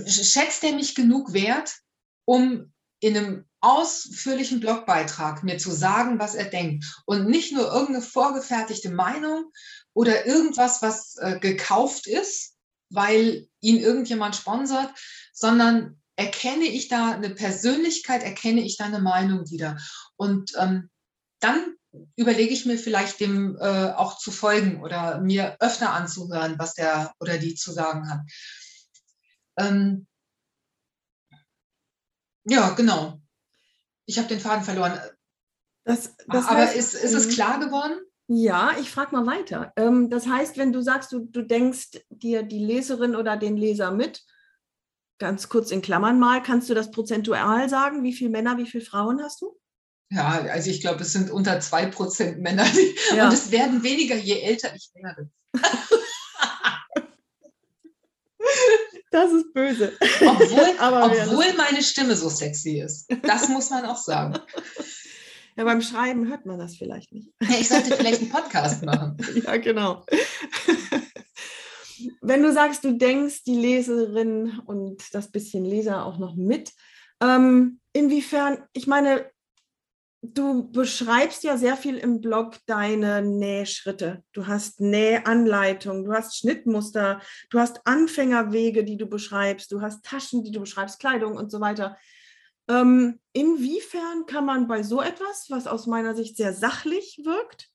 Speaker 2: schätzt er mich genug wert, um in einem ausführlichen Blogbeitrag mir zu sagen, was er denkt und nicht nur irgendeine vorgefertigte Meinung oder irgendwas, was äh, gekauft ist, weil ihn irgendjemand sponsert, sondern erkenne ich da eine Persönlichkeit, erkenne ich da eine Meinung wieder. Und ähm, dann überlege ich mir vielleicht dem äh, auch zu folgen oder mir öfter anzuhören, was der oder die zu sagen hat. Ähm, ja, genau. Ich habe den Faden verloren. Das, das Aber heißt, ist, ist es ähm, klar geworden?
Speaker 1: Ja, ich frage mal weiter. Ähm, das heißt, wenn du sagst, du, du denkst dir die Leserin oder den Leser mit, ganz kurz in Klammern mal, kannst du das prozentual sagen? Wie viele Männer, wie viele Frauen hast du?
Speaker 2: Ja, also ich glaube, es sind unter zwei Prozent Männer. Ja. Und es werden weniger, je älter ich werde.
Speaker 1: Das ist böse.
Speaker 2: Obwohl, [laughs] obwohl meine Stimme so sexy ist. Das muss man auch sagen.
Speaker 1: Ja, beim Schreiben hört man das vielleicht nicht.
Speaker 2: Ja, ich sollte vielleicht einen Podcast machen. [laughs]
Speaker 1: Ja, genau. Wenn du sagst, du denkst die Leserin und das bisschen Leser auch noch mit, ähm, inwiefern, ich meine, du beschreibst ja sehr viel im Blog deine Nähschritte. Du hast Nähanleitung, du hast Schnittmuster, du hast Anfängerwege, die du beschreibst, du hast Taschen, die du beschreibst, Kleidung und so weiter. Ähm, inwiefern kann man bei so etwas, was aus meiner Sicht sehr sachlich wirkt,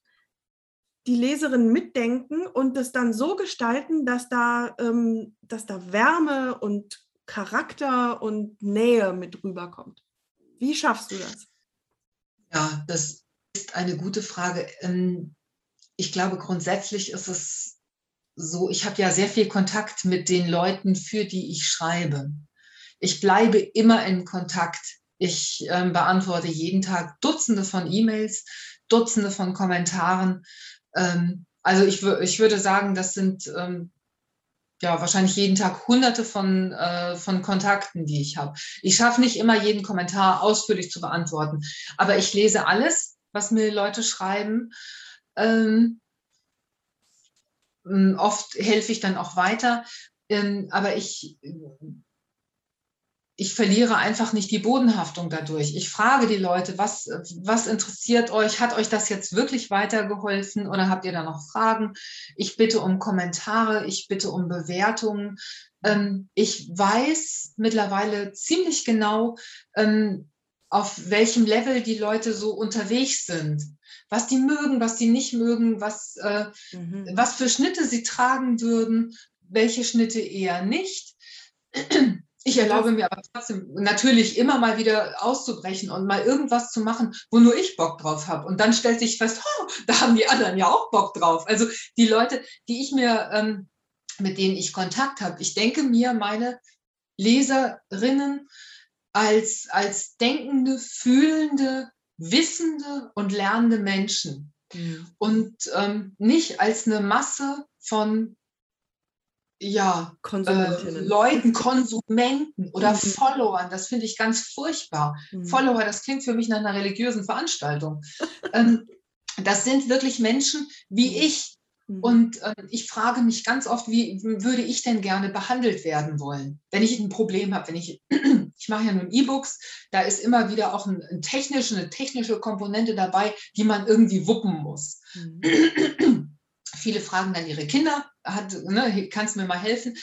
Speaker 1: die Leserin mitdenken und das dann so gestalten, dass da, ähm, dass da Wärme und Charakter und Nähe mit rüberkommt? Wie schaffst du das?
Speaker 2: Ja, das ist eine gute Frage. Ähm, ich glaube, grundsätzlich ist es so, ich habe ja sehr viel Kontakt mit den Leuten, für die ich schreibe. Ich bleibe immer in Kontakt. Ich äh, beantworte jeden Tag Dutzende von E-Mails, Dutzende von Kommentaren. Ähm, also ich, ich würde sagen, das sind ähm, ja, wahrscheinlich jeden Tag hunderte von, äh, von Kontakten, die ich habe. Ich schaffe nicht immer jeden Kommentar ausführlich zu beantworten, aber ich lese alles, was mir Leute schreiben. Ähm, oft helfe ich dann auch weiter, ähm, aber ich ich verliere einfach nicht die Bodenhaftung dadurch. Ich frage die Leute, was, was interessiert euch? Hat euch das jetzt wirklich weitergeholfen oder habt ihr da noch Fragen? Ich bitte um Kommentare, ich bitte um Bewertungen. Ähm, ich weiß mittlerweile ziemlich genau, ähm, auf welchem Level die Leute so unterwegs sind. Was die mögen, was die nicht mögen, was, äh, mhm. was für Schnitte sie tragen würden, welche Schnitte eher nicht. Ich erlaube mir aber trotzdem natürlich immer mal wieder auszubrechen und mal irgendwas zu machen, wo nur ich Bock drauf habe. Und dann stellt sich fest, oh, da haben die anderen ja auch Bock drauf. Also die Leute, die ich mir, ähm, mit denen ich Kontakt habe, ich denke mir meine Leserinnen als, als denkende, fühlende, wissende und lernende Menschen. Mhm. Und ähm, nicht als eine Masse von ja, äh, Leuten, Konsumenten oder mhm. Followern. Das finde ich ganz furchtbar. Mhm. Follower, das klingt für mich nach einer religiösen Veranstaltung. ähm, das sind wirklich Menschen wie mhm. ich. Mhm. Und äh, ich frage mich ganz oft, wie würde ich denn gerne behandelt werden wollen, wenn ich ein Problem habe, wenn ich, [clears throat] ich mache ja nun E-Books, da ist immer wieder auch ein, ein technische, eine technische Komponente dabei, die man irgendwie wuppen muss. Mhm. [clears throat] Viele fragen dann ihre Kinder, hat, ne, kannst du mir mal helfen?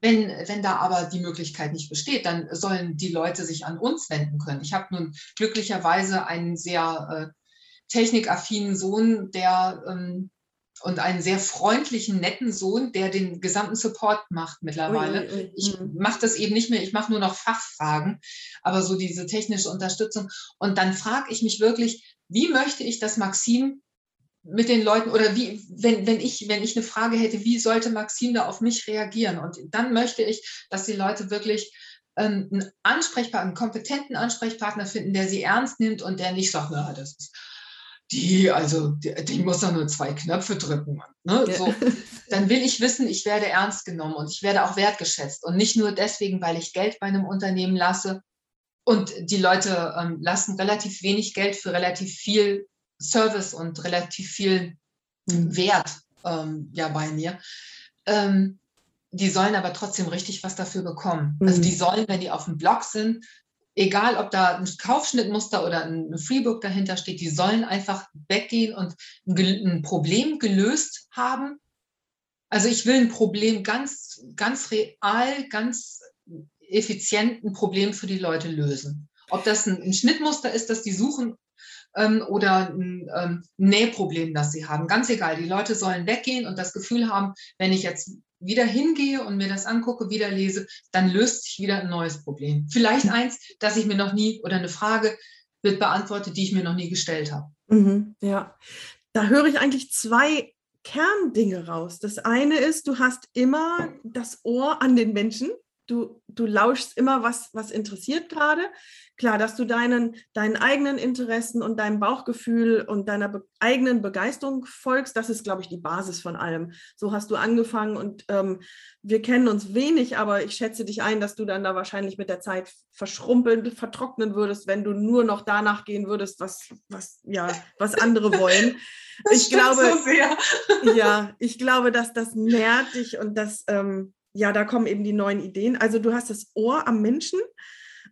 Speaker 2: Wenn, wenn da aber die Möglichkeit nicht besteht, dann sollen die Leute sich an uns wenden können. Ich habe nun glücklicherweise einen sehr äh, technikaffinen Sohn, der ähm, und einen sehr freundlichen, netten Sohn, der den gesamten Support macht mittlerweile. Ui, ui, ui. Ich mhm. mache das eben nicht mehr, ich mache nur noch Fachfragen, aber so diese technische Unterstützung. Und dann frage ich mich wirklich, wie möchte ich, dass Maxim mit den Leuten oder wie, wenn, wenn ich, wenn ich eine Frage hätte, wie sollte Maxim da auf mich reagieren? Und dann möchte ich, dass die Leute wirklich ähm, einen Ansprechpartner, einen kompetenten Ansprechpartner finden, der sie ernst nimmt und der nicht sagt, na, das ist die, also die, die muss doch nur zwei Knöpfe drücken. Ne? Ja. So, dann will ich wissen, ich werde ernst genommen und ich werde auch wertgeschätzt. Und nicht nur deswegen, weil ich Geld bei einem Unternehmen lasse. Und die Leute ähm, lassen relativ wenig Geld für relativ viel Service und relativ viel mhm. Wert ähm, ja bei mir. Ähm, die sollen aber trotzdem richtig was dafür bekommen. Mhm. Also die sollen, wenn die auf dem Blog sind, egal ob da ein Kaufschnittmuster oder ein Freebook dahinter steht, die sollen einfach weggehen und ein Problem gelöst haben. Also ich will ein Problem ganz, ganz real, ganz effizient ein Problem für die Leute lösen. Ob das ein, ein Schnittmuster ist, das die suchen ähm, oder ein ähm, Nähproblem, das sie haben. Ganz egal. Die Leute sollen weggehen und das Gefühl haben, wenn ich jetzt wieder hingehe und mir das angucke, wieder lese, dann löst sich wieder ein neues Problem. Vielleicht eins, das ich mir noch nie oder eine Frage wird beantwortet, die ich mir noch nie gestellt habe.
Speaker 1: Mhm, ja, da höre ich eigentlich zwei Kerndinge raus. Das eine ist, du hast immer das Ohr an den Menschen. Du, du lauschst immer, was, was interessiert gerade. Klar, dass du deinen, deinen eigenen Interessen und deinem Bauchgefühl und deiner be eigenen Begeisterung folgst, das ist, glaube ich, die Basis von allem. So hast du angefangen und ähm, wir kennen uns wenig, aber ich schätze dich ein, dass du dann da wahrscheinlich mit der Zeit verschrumpeln, vertrocknen würdest, wenn du nur noch danach gehen würdest, was, was, ja, was andere wollen. [laughs]
Speaker 2: Das ich glaube,
Speaker 1: so [laughs] ja, ich glaube, dass das nährt dich und das, ähm, ja, da kommen eben die neuen Ideen. Also du hast das Ohr am Menschen.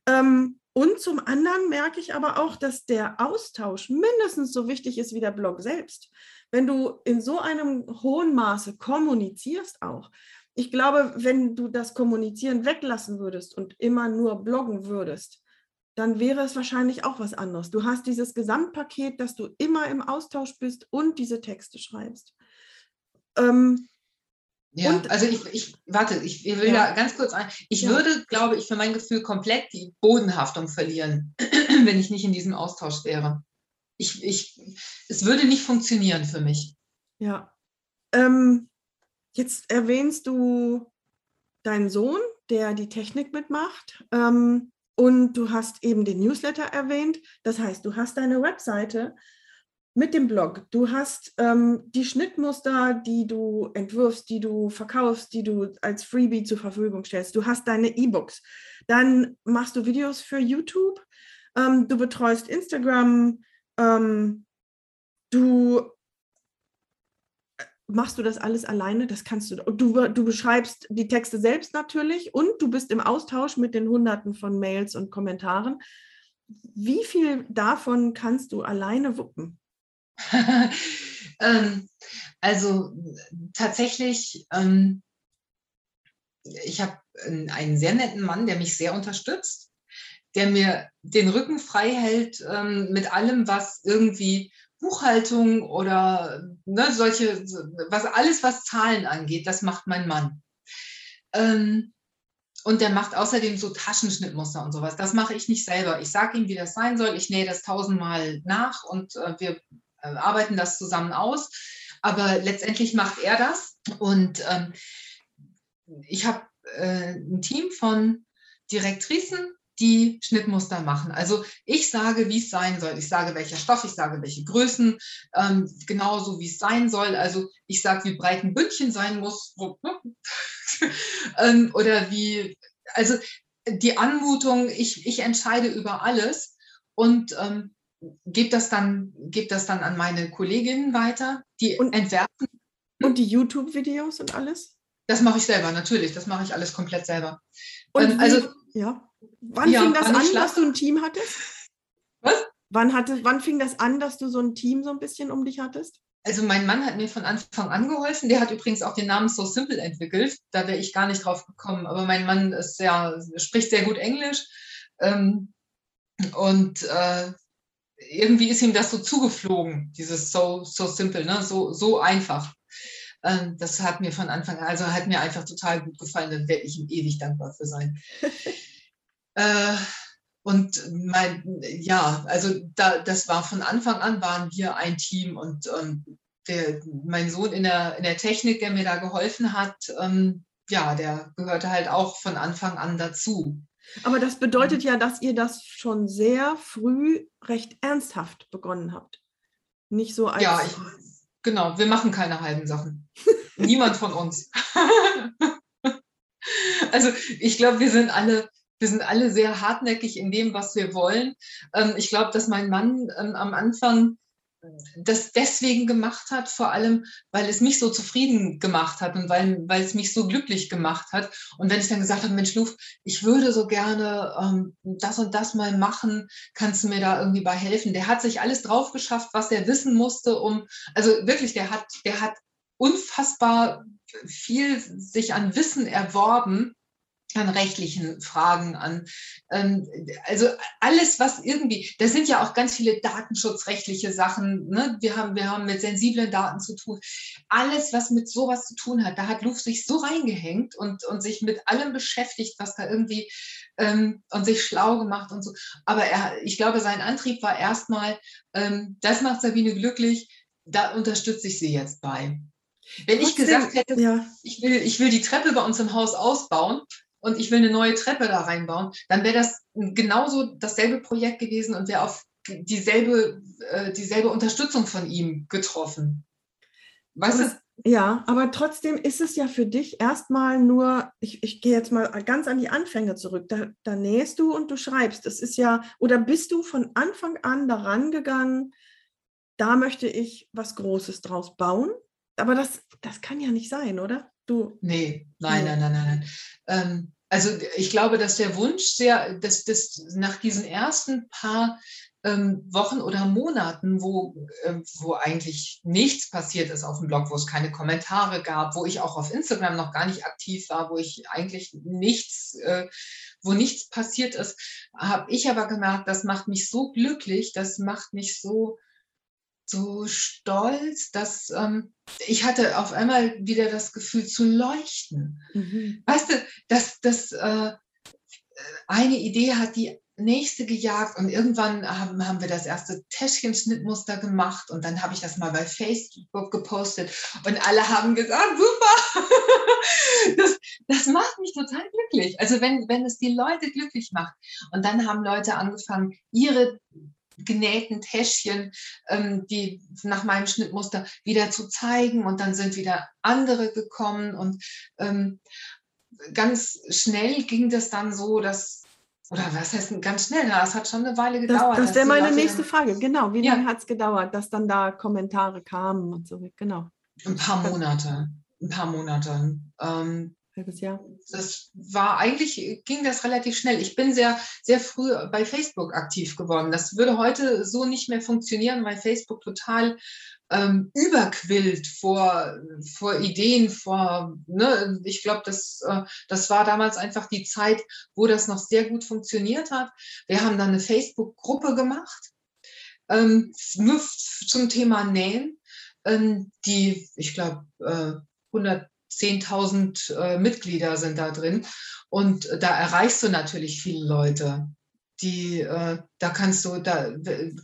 Speaker 1: Ähm, und zum anderen merke ich aber auch, dass der Austausch mindestens so wichtig ist wie der Blog selbst. Wenn du in so einem hohen Maße kommunizierst auch. Ich glaube, wenn du das Kommunizieren weglassen würdest und immer nur bloggen würdest, dann wäre es wahrscheinlich auch was anderes. Du hast dieses Gesamtpaket, dass du immer im Austausch bist und diese Texte schreibst. Ähm,
Speaker 2: ja, und, also ich, ich, warte, ich will ja. da ganz kurz ein. Ich ja. würde, glaube ich, für mein Gefühl komplett die Bodenhaftung verlieren, [clears throat] wenn ich nicht in diesem Austausch wäre. Ich, ich, es würde nicht funktionieren für mich.
Speaker 1: Ja. Ähm, jetzt erwähnst du deinen Sohn, der die Technik mitmacht. Ähm, und du hast eben den Newsletter erwähnt. Das heißt, du hast deine Webseite mit dem Blog. Du hast ähm, die Schnittmuster, die du entwirfst, die du verkaufst, die du als Freebie zur Verfügung stellst. Du hast deine E-Books. Dann machst du Videos für YouTube. Ähm, du betreust Instagram. Ähm, du äh, machst du das alles alleine? Das kannst du. Du, du beschreibst die Texte selbst natürlich und du bist im Austausch mit den Hunderten von Mails und Kommentaren. Wie viel davon kannst du alleine wuppen? [laughs]
Speaker 2: ähm, also tatsächlich, ähm, ich habe einen sehr netten Mann, der mich sehr unterstützt, der mir den Rücken frei hält ähm, mit allem, was irgendwie Buchhaltung oder ne, solche, was alles, was Zahlen angeht, das macht mein Mann. Ähm, und der macht außerdem so Taschenschnittmuster und sowas. Das mache ich nicht selber. Ich sage ihm, wie das sein soll. Ich nähe das tausendmal nach und äh, wir arbeiten das zusammen aus. Aber letztendlich macht er das. Und ähm, ich habe äh, ein Team von Direktricen, die Schnittmuster machen. Also ich sage, wie es sein soll. Ich sage, welcher Stoff, ich sage, welche Größen, ähm, genauso wie es sein soll. Also ich sage, wie breit ein Bündchen sein muss ähm, oder wie, also die Anmutung, ich, ich entscheide über alles und ähm, gebe das dann, gebe das dann an meine Kolleginnen weiter, die und, entwerfen.
Speaker 1: Und die YouTube-Videos und alles?
Speaker 2: Das mache ich selber, natürlich. Das mache ich alles komplett selber.
Speaker 1: Und ähm, also, ja. Wann ja, fing das an, dass du ein Team hattest?
Speaker 2: Was?
Speaker 1: Wann, hatte, wann fing das an, dass du so ein Team so ein bisschen um dich hattest?
Speaker 2: Also mein Mann hat mir von Anfang an geholfen. Der hat übrigens auch den Namen So Simple entwickelt. Da wäre ich gar nicht drauf gekommen. Aber mein Mann ist sehr, spricht sehr gut Englisch. Ähm, und äh, irgendwie ist ihm das so zugeflogen, dieses so, so simple, ne? so, so einfach. Ähm, das hat mir von Anfang an, also hat mir einfach total gut gefallen, da werde ich ihm ewig dankbar für sein. [laughs] äh, und mein, ja, also da, das war von Anfang an waren wir ein Team und ähm, der, mein Sohn in der, in der Technik, der mir da geholfen hat, ähm, ja, der gehörte halt auch von Anfang an dazu.
Speaker 1: Aber das bedeutet ja, dass ihr das schon sehr früh recht ernsthaft begonnen habt. Nicht so als.
Speaker 2: Ja, ich, genau. Wir machen keine halben Sachen. [laughs] Niemand von uns. also ich glaube, wir sind alle, wir sind alle sehr hartnäckig in dem, was wir wollen. Ähm, ich glaube, dass mein Mann ähm, am Anfang das deswegen gemacht hat, vor allem, weil es mich so zufrieden gemacht hat und weil, weil es mich so glücklich gemacht hat. Und wenn ich dann gesagt habe, Mensch, Luf, ich würde so gerne ähm, das und das mal machen, kannst du mir da irgendwie bei helfen? Der hat sich alles drauf geschafft, was er wissen musste, um, also wirklich, der hat, der hat unfassbar viel sich an Wissen erworben, an rechtlichen Fragen, an ähm, also alles, was irgendwie, da sind ja auch ganz viele datenschutzrechtliche Sachen. Ne? Wir, haben, wir haben mit sensiblen Daten zu tun. Alles, was mit sowas zu tun hat, da hat Luft sich so reingehängt und, und sich mit allem beschäftigt, was da irgendwie ähm, und sich schlau gemacht und so. Aber er, ich glaube, sein Antrieb war erstmal, ähm, das macht Sabine glücklich, da unterstütze ich sie jetzt bei. Wenn ich gesagt hätte, ja. ich, will, ich will die Treppe bei uns im Haus ausbauen, und ich will eine neue Treppe da reinbauen, dann wäre das genauso dasselbe Projekt gewesen und wäre auf dieselbe, äh, dieselbe Unterstützung von ihm getroffen.
Speaker 1: Weißt du? Ja, aber trotzdem ist es ja für dich erstmal nur, ich, ich gehe jetzt mal ganz an die Anfänge zurück, da, da nähst du und du schreibst. Es ist ja, oder bist du von Anfang an daran gegangen, da möchte ich was Großes draus bauen? Aber das, das kann ja nicht sein, oder?
Speaker 2: Du. Nee, nein, nein, nein, nein, nein. Ähm, also ich glaube, dass der Wunsch sehr, dass das nach diesen ersten paar ähm, Wochen oder Monaten, wo, äh, wo eigentlich nichts passiert ist auf dem Blog, wo es keine Kommentare gab, wo ich auch auf Instagram noch gar nicht aktiv war, wo ich eigentlich nichts, äh, wo nichts passiert ist, habe ich aber gemerkt, das macht mich so glücklich, das macht mich so so stolz, dass ähm, ich hatte auf einmal wieder das Gefühl zu leuchten. Mhm. Weißt du, dass das äh, eine Idee hat die nächste gejagt und irgendwann haben, haben wir das erste Täschchen-Schnittmuster gemacht und dann habe ich das mal bei Facebook gepostet und alle haben gesagt, super, [laughs] das, das macht mich total glücklich. Also wenn, wenn es die Leute glücklich macht und dann haben Leute angefangen, ihre genähten Täschchen, ähm, die nach meinem Schnittmuster wieder zu zeigen und dann sind wieder andere gekommen und ähm, ganz schnell ging das dann so, dass oder was heißt ganz schnell? Es hat schon eine Weile gedauert.
Speaker 1: Das, das wäre meine nächste Frage. Genau. Wie ja. lange hat es gedauert, dass dann da Kommentare kamen und so? Genau.
Speaker 2: Ein paar Monate. Ein paar Monate. Ähm, halbes Jahr? Das war eigentlich, ging das relativ schnell. Ich bin sehr, sehr früh bei Facebook aktiv geworden. Das würde heute so nicht mehr funktionieren, weil Facebook total ähm, überquillt vor, vor Ideen, vor, ne, ich glaube, das, äh, das war damals einfach die Zeit, wo das noch sehr gut funktioniert hat. Wir haben dann eine Facebook-Gruppe gemacht, ähm, nur zum Thema Nähen, ähm, die, ich glaube, äh, 100 10.000 äh, Mitglieder sind da drin. Und da erreichst du natürlich viele Leute. Die, äh, da kannst du, da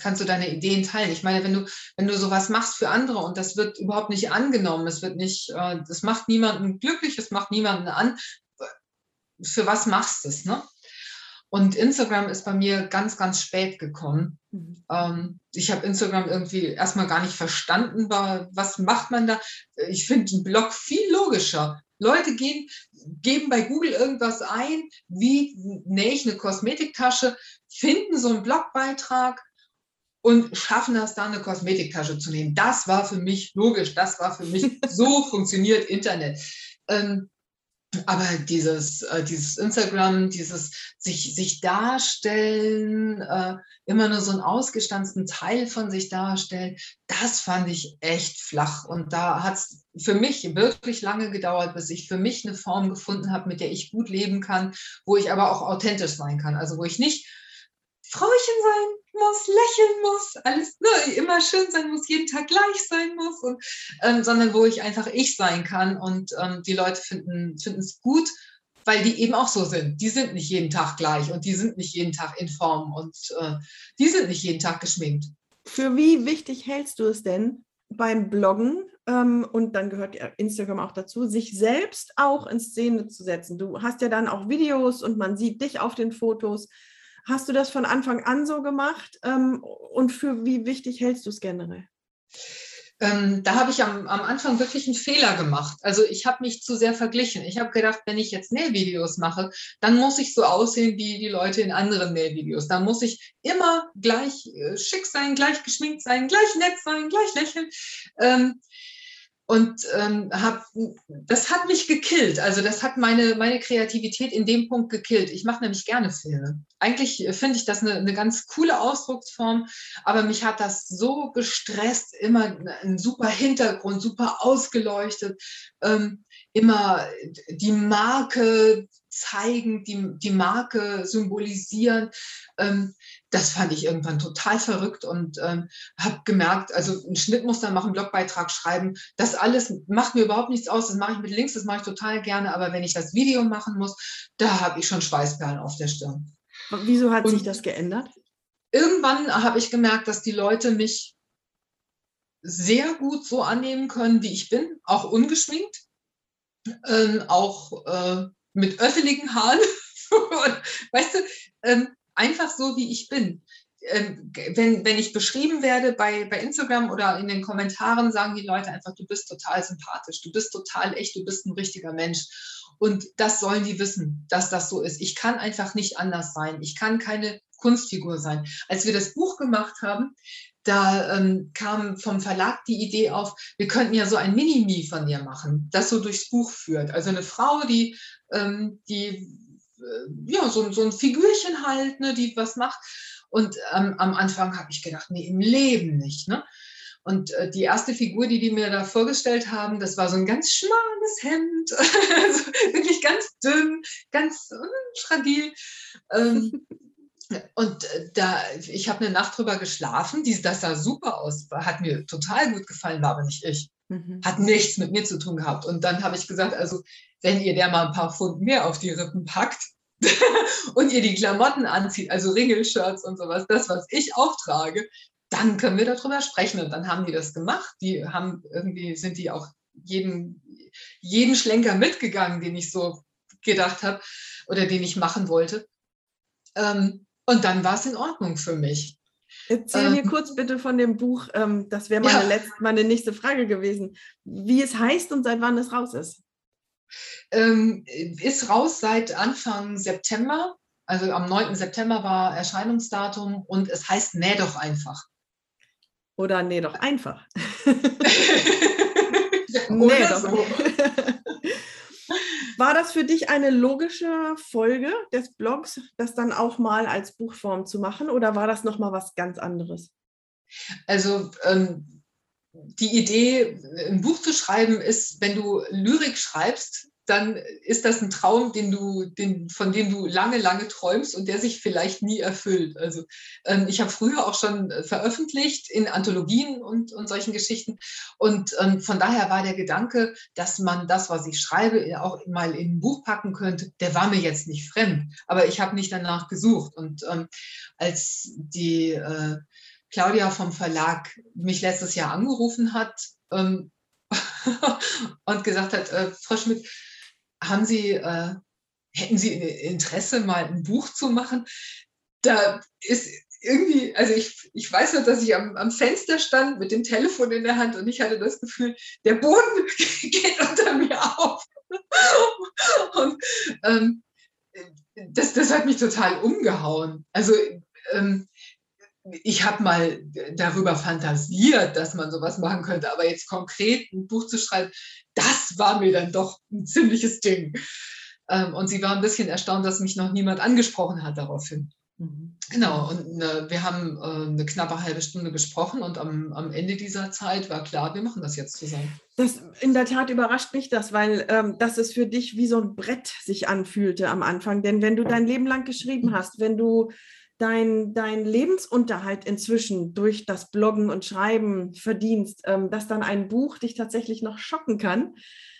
Speaker 2: kannst du deine Ideen teilen. Ich meine, wenn du, wenn du sowas machst für andere und das wird überhaupt nicht angenommen, es wird nicht, äh, das macht niemanden glücklich, es macht niemanden an. Für was machst du es, ne? Und Instagram ist bei mir ganz, ganz spät gekommen. Mhm. Ähm, ich habe Instagram irgendwie erstmal gar nicht verstanden, was macht man da? Ich finde einen Blog viel logischer. Leute gehen, geben bei Google irgendwas ein, wie nähe ich eine Kosmetiktasche, finden so einen Blogbeitrag und schaffen das dann, eine Kosmetiktasche zu nehmen. Das war für mich logisch, das war für mich, [laughs] so funktioniert Internet. Ähm, aber dieses, äh, dieses Instagram, dieses sich, sich darstellen, äh, immer nur so einen ausgestanzten Teil von sich darstellen, das fand ich echt flach. Und da hat es für mich wirklich lange gedauert, bis ich für mich eine Form gefunden habe, mit der ich gut leben kann, wo ich aber auch authentisch sein kann. Also wo ich nicht Frauchen sein muss, lächeln muss, alles ne, immer schön sein muss, jeden Tag gleich sein muss, und, ähm, sondern wo ich einfach ich sein kann und ähm, die Leute finden es gut, weil die eben auch so sind. Die sind nicht jeden Tag gleich und die sind nicht jeden Tag in Form und äh, die sind nicht jeden Tag geschminkt.
Speaker 1: Für wie wichtig hältst du es denn beim Bloggen ähm, und dann gehört Instagram auch dazu, sich selbst auch in Szene zu setzen? Du hast ja dann auch Videos und man sieht dich auf den Fotos. Hast du das von Anfang an so gemacht ähm, und für wie wichtig hältst du es generell?
Speaker 2: ähm, da habe ich am, am Anfang wirklich einen Fehler gemacht. Also ich habe mich zu sehr verglichen. Ich habe gedacht, wenn ich jetzt Nähvideos mache, dann muss ich so aussehen wie die Leute in anderen Nähvideos. Dann muss ich immer gleich äh, schick sein, gleich geschminkt sein, gleich nett sein, gleich lächeln. Ähm, und ähm, hab, das hat mich gekillt. Also das hat meine, meine Kreativität in dem Punkt gekillt. Ich mache nämlich gerne Filme. Eigentlich äh, finde ich das eine, eine ganz coole Ausdrucksform, aber mich hat das so gestresst, immer ein super Hintergrund, super ausgeleuchtet, ähm, immer die Marke zeigen, die, die Marke symbolisieren. Ähm, das fand ich irgendwann total verrückt und ähm, habe gemerkt, also ein Schnittmuster machen, Blogbeitrag schreiben, das alles macht mir überhaupt nichts aus. Das mache ich mit links, das mache ich total gerne. Aber wenn ich das Video machen muss, da habe ich schon Schweißperlen auf der Stirn.
Speaker 1: Wieso hat und sich das geändert?
Speaker 2: Irgendwann habe ich gemerkt, dass die Leute mich sehr gut so annehmen können, wie ich bin, auch ungeschminkt, ähm, auch äh, mit öffentlichen Haaren. [laughs] weißt du, ähm, einfach so, wie ich bin. Ähm, wenn, wenn ich beschrieben werde bei, bei Instagram oder in den Kommentaren, sagen die Leute einfach, du bist total sympathisch, du bist total echt, du bist ein richtiger Mensch. Und das sollen die wissen, dass das so ist. Ich kann einfach nicht anders sein. Ich kann keine Kunstfigur sein. Als wir das Buch gemacht haben, da ähm, kam vom Verlag die Idee auf, wir könnten ja so ein Mini-Me von dir machen, das so durchs Buch führt. Also eine Frau, die, ähm, die ja, so, so ein Figürchen halt, ne, die was macht. Und ähm, am Anfang habe ich gedacht, nee, im Leben nicht. Ne? Und äh, die erste Figur, die die mir da vorgestellt haben, das war so ein ganz schmales Hemd, [laughs] also wirklich ganz dünn, ganz äh, fragil. Ähm, und äh, da, ich habe eine Nacht drüber geschlafen, die, das sah super aus, hat mir total gut gefallen, war aber nicht ich. Mhm. Hat nichts mit mir zu tun gehabt. Und dann habe ich gesagt, also wenn ihr der mal ein paar Pfund mehr auf die Rippen packt [laughs] und ihr die Klamotten anzieht, also Ringelshirts und sowas, das, was ich auch trage, dann können wir darüber sprechen. Und dann haben die das gemacht. Die haben irgendwie, sind die auch jeden, jeden Schlenker mitgegangen, den ich so gedacht habe oder den ich machen wollte. Ähm, und dann war es in Ordnung für mich.
Speaker 1: Erzähl ähm, mir kurz bitte von dem Buch. Ähm, das wäre meine, ja. meine nächste Frage gewesen. Wie es heißt und seit wann es raus ist.
Speaker 2: Ähm, ist raus seit Anfang September. Also am 9. September war Erscheinungsdatum und es heißt Näh doch einfach.
Speaker 1: Oder Näh doch einfach. [laughs] näh doch. So. [laughs] War das für dich eine logische Folge des Blogs, das dann auch mal als Buchform zu machen oder war das nochmal was ganz anderes?
Speaker 2: Also ähm, die Idee, ein Buch zu schreiben, ist, wenn du Lyrik schreibst, dann ist das ein Traum, den du, den, von dem du lange, lange träumst und der sich vielleicht nie erfüllt. Also ähm, ich habe früher auch schon veröffentlicht in Anthologien und, und solchen Geschichten. Und ähm, von daher war der Gedanke, dass man das, was ich schreibe, auch mal in ein Buch packen könnte, der war mir jetzt nicht fremd. Aber ich habe nicht danach gesucht. Und ähm, als die äh, Claudia vom Verlag mich letztes Jahr angerufen hat ähm, [laughs] und gesagt hat, äh, Frau Schmidt, haben Sie, äh, hätten Sie Interesse, mal ein Buch zu machen? Da ist irgendwie, also ich, ich weiß noch, dass ich am, am Fenster stand mit dem Telefon in der Hand und ich hatte das Gefühl, der Boden [laughs] geht unter mir auf. [laughs] und ähm, das, das hat mich total umgehauen. Also ähm, ich habe mal darüber fantasiert, dass man sowas machen könnte, aber jetzt konkret ein Buch zu schreiben, das war mir dann doch ein ziemliches Ding. Ähm, und sie war ein bisschen erstaunt, dass mich noch niemand angesprochen hat daraufhin. Mhm. Genau, und äh, wir haben äh, eine knappe halbe Stunde gesprochen und am, am, Ende dieser Zeit war klar, wir machen das jetzt zusammen.
Speaker 1: Das in der Tat überrascht mich das, weil ähm, das es für dich wie so ein Brett sich anfühlte am Anfang. Denn wenn du dein Leben lang geschrieben hast, wenn du dein, dein Lebensunterhalt inzwischen durch das Bloggen und Schreiben verdienst, ähm, dass dann ein Buch dich tatsächlich noch schocken kann.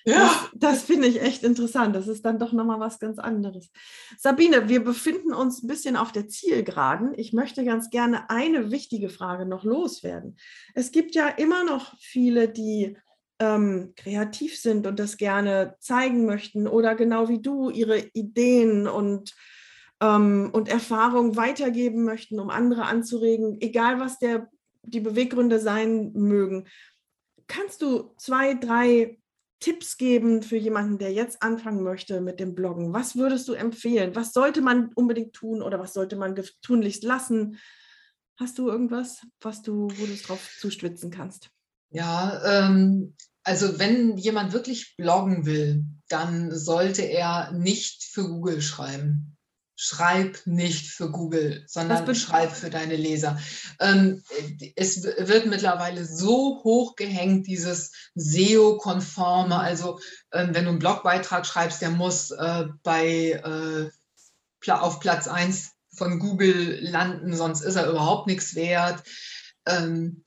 Speaker 1: Ja. Das, das finde ich echt interessant. Das ist dann doch nochmal was ganz anderes. Sabine, wir befinden uns ein bisschen auf der Zielgeraden. Ich möchte ganz gerne eine wichtige Frage noch loswerden. Es gibt ja immer noch viele, die ähm, kreativ sind und das gerne zeigen möchten oder genau wie du ihre Ideen und ähm, und Erfahrung weitergeben möchten, um andere anzuregen, egal was der, die Beweggründe sein mögen. kannst du zwei, drei Tipps geben für jemanden, der jetzt anfangen möchte mit dem Bloggen? Was würdest du empfehlen? Was sollte man unbedingt tun oder was sollte man tunlichst lassen? Hast du irgendwas, was du, wo du es drauf zuschwitzen kannst?
Speaker 2: Ja, ähm, also wenn jemand wirklich bloggen will, dann sollte er nicht für Google schreiben schreib nicht für Google, sondern schreib für deine Leser. Ähm, es wird mittlerweile so hoch gehängt, dieses SEO-konforme, also ähm, wenn du einen Blogbeitrag schreibst, der muss äh, bei, äh, auf Platz 1 von Google landen, sonst ist er überhaupt nichts wert. Ähm,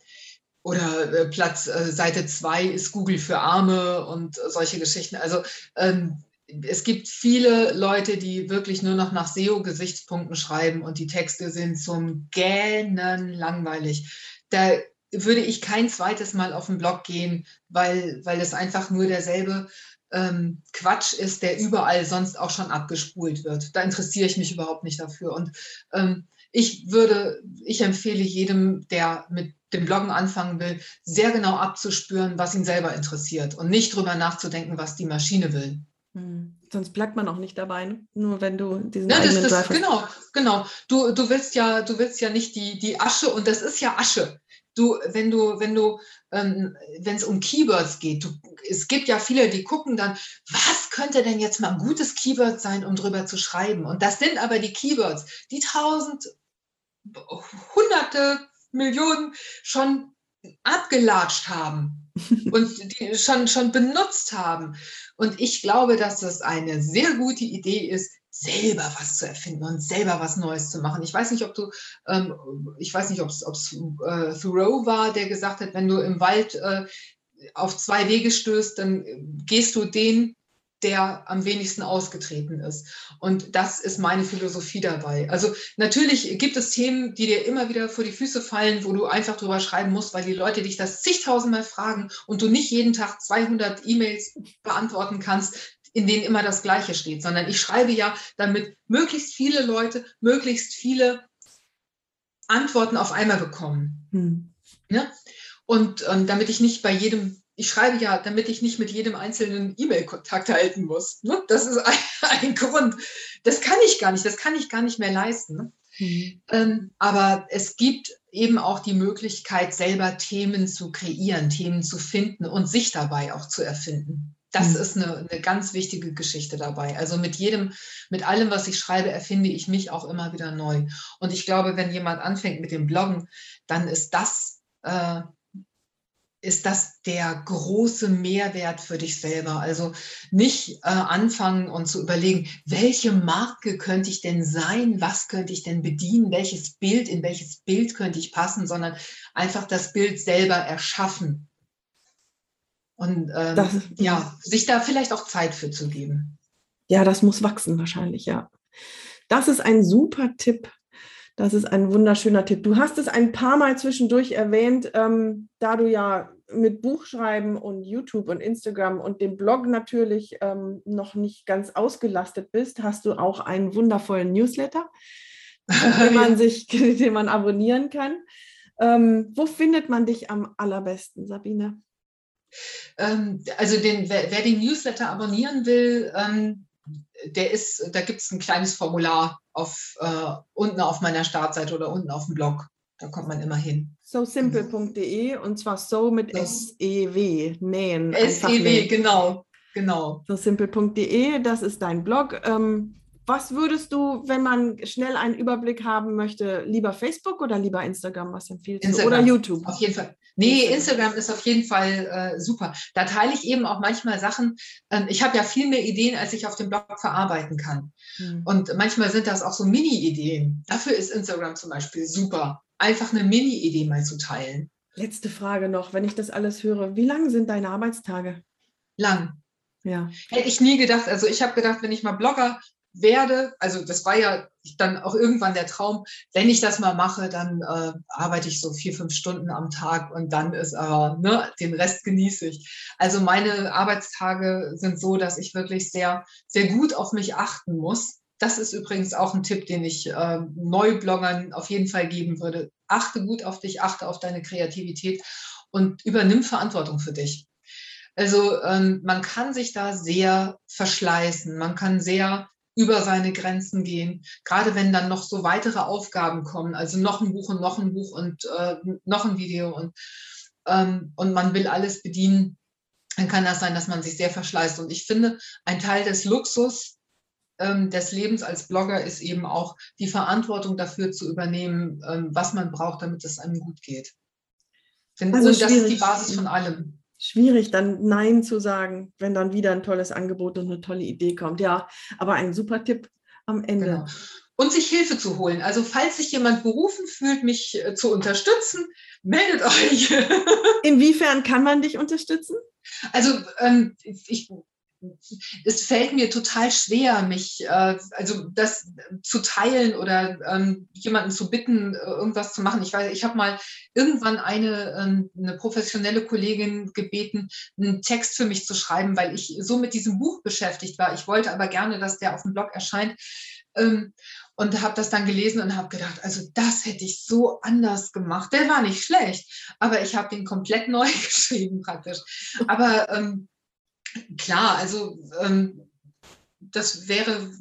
Speaker 2: oder äh, Platz äh, Seite 2 ist Google für Arme und solche Geschichten. Also ähm, es gibt viele Leute, die wirklich nur noch nach SEO-Gesichtspunkten schreiben und die Texte sind zum Gähnen langweilig. Da würde ich kein zweites Mal auf den Blog gehen, weil, weil es einfach nur derselbe ähm, Quatsch ist, der überall sonst auch schon abgespult wird. Da interessiere ich mich überhaupt nicht dafür. Und ähm, ich würde, ich empfehle jedem, der mit dem Bloggen anfangen will, sehr genau abzuspüren, was ihn selber interessiert und nicht drüber nachzudenken, was die Maschine will.
Speaker 1: Hm. Sonst bleibt man auch nicht dabei, nur wenn du diesen
Speaker 2: ja, eigenen das, das, Genau, genau. Du, du willst ja, du willst ja nicht die, die Asche und das ist ja Asche. Du, wenn du, wenn du, ähm, wenn es um Keywords geht, du, es gibt ja viele, die gucken dann, was könnte denn jetzt mal ein gutes Keyword sein, um drüber zu schreiben? Und das sind aber die Keywords, die tausend, hunderte, Millionen schon abgelatscht haben [laughs] und die schon, schon benutzt haben. Und ich glaube, dass das eine sehr gute Idee ist, selber was zu erfinden und selber was Neues zu machen. Ich weiß nicht, ob du, ähm, ich weiß nicht, ob es äh, Thoreau war, der gesagt hat, wenn du im Wald äh, auf zwei Wege stößt, dann gehst du den der am wenigsten ausgetreten ist. Und das ist meine Philosophie dabei. Also natürlich gibt es Themen, die dir immer wieder vor die Füße fallen, wo du einfach drüber schreiben musst, weil die Leute dich das zigtausendmal fragen und du nicht jeden Tag 200 E-Mails beantworten kannst, in denen immer das Gleiche steht, sondern ich schreibe ja, damit möglichst viele Leute möglichst viele Antworten auf einmal bekommen. Hm. Ja? Und, und damit ich nicht bei jedem ich schreibe ja, damit ich nicht mit jedem einzelnen E-Mail-Kontakt halten muss. Ne? Das ist ein, [laughs] ein, Grund. Das kann ich gar nicht, das kann ich gar nicht mehr leisten. Ne? Mhm. Ähm, aber es gibt eben auch die Möglichkeit, selber Themen zu kreieren, Themen zu finden und sich dabei auch zu erfinden. Das mhm. ist eine, eine ganz wichtige Geschichte dabei. Also mit jedem, mit allem, was ich schreibe, erfinde ich mich auch immer wieder neu. Und ich glaube, wenn jemand anfängt mit dem Bloggen, dann ist das äh, ist das der große Mehrwert für dich selber. Also nicht äh, anfangen und zu überlegen, welche Marke könnte ich denn sein, was könnte ich denn bedienen, welches Bild, in welches Bild könnte ich passen, sondern einfach das Bild selber erschaffen. Und ähm, das, ja, sich da vielleicht auch Zeit für zu geben.
Speaker 1: Ja, das muss wachsen wahrscheinlich, ja. Das ist ein super Tipp. Das ist ein wunderschöner Tipp. Du hast es ein paar Mal zwischendurch erwähnt, ähm, da du ja mit Buchschreiben und YouTube und Instagram und dem Blog natürlich ähm, noch nicht ganz ausgelastet bist, hast du auch einen wundervollen Newsletter, [laughs] den man sich, [laughs] den man abonnieren kann. Ähm, wo findet man dich am allerbesten, Sabine?
Speaker 2: Ähm, also den, wer, wer, den Newsletter abonnieren will, ähm, der ist, da gibt es ein kleines Formular auf, äh, unten auf meiner Startseite oder unten auf dem Blog. Da kommt man immer hin.
Speaker 1: SoSimple.de und zwar so mit S-E-W, nähen.
Speaker 2: S-E-W, genau, genau.
Speaker 1: SoSimple.de, das ist dein Blog. Ähm, was würdest du, wenn man schnell einen Überblick haben möchte, lieber Facebook oder lieber Instagram? Was empfiehlst Instagram, du? Oder YouTube?
Speaker 2: Auf jeden Fall. Nee, Instagram ist auf jeden Fall äh, super. Da teile ich eben auch manchmal Sachen. Ähm, ich habe ja viel mehr Ideen, als ich auf dem Blog verarbeiten kann. Hm. Und manchmal sind das auch so Mini-Ideen. Dafür ist Instagram zum Beispiel super. Einfach eine Mini-Idee mal zu teilen.
Speaker 1: Letzte Frage noch, wenn ich das alles höre. Wie lang sind deine Arbeitstage?
Speaker 2: Lang. Ja. Hätte ich nie gedacht. Also ich habe gedacht, wenn ich mal Blogger werde, also das war ja dann auch irgendwann der Traum, wenn ich das mal mache, dann äh, arbeite ich so vier, fünf Stunden am Tag und dann ist aber, ne, den Rest genieße ich. Also meine Arbeitstage sind so, dass ich wirklich sehr, sehr gut auf mich achten muss. Das ist übrigens auch ein Tipp, den ich äh, Neubloggern auf jeden Fall geben würde. Achte gut auf dich, achte auf deine Kreativität und übernimm Verantwortung für dich. Also ähm, man kann sich da sehr verschleißen, man kann sehr über seine Grenzen gehen, gerade wenn dann noch so weitere Aufgaben kommen, also noch ein Buch und noch ein Buch und äh, noch ein Video und, ähm, und man will alles bedienen, dann kann das sein, dass man sich sehr verschleißt. Und ich finde, ein Teil des Luxus ähm, des Lebens als Blogger ist eben auch die Verantwortung dafür zu übernehmen, ähm, was man braucht, damit es einem gut geht. Denn, also und das ist die Basis von allem
Speaker 1: schwierig, dann Nein zu sagen, wenn dann wieder ein tolles Angebot und eine tolle Idee kommt. Ja, aber ein super Tipp am Ende. Genau.
Speaker 2: Und sich Hilfe zu holen. Also falls sich jemand berufen fühlt, mich äh, zu unterstützen, meldet euch. [laughs]
Speaker 1: Inwiefern kann man dich unterstützen?
Speaker 2: Also ähm, ich es fällt mir total schwer, mich, äh, also das zu teilen oder ähm, jemanden zu bitten, äh, irgendwas zu machen. Ich weiß, ich habe mal irgendwann eine, ähm, eine professionelle Kollegin gebeten, einen Text für mich zu schreiben, weil ich so mit diesem Buch beschäftigt war. Ich wollte aber gerne, dass der auf dem Blog erscheint. Ähm, und habe das dann gelesen und habe gedacht, also das hätte ich so anders gemacht. Der war nicht schlecht, aber ich habe den komplett [laughs] neu geschrieben praktisch. Aber ähm, klar, also ähm, das wäre,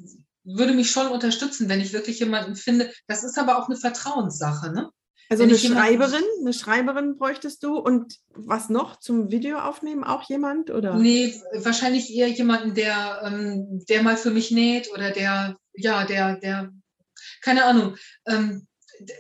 Speaker 2: würde mich schon unterstützen, wenn ich wirklich jemanden finde. Das ist aber auch eine Vertrauenssache, ne?
Speaker 1: Also eine Schreiberin, eine Schreiberin bräuchtest du und was noch zum Video aufnehmen? Auch jemand oder?
Speaker 2: Nee, wahrscheinlich eher jemanden, der, ähm, der mal für mich näht oder der, ja, der, der, keine Ahnung, ähm,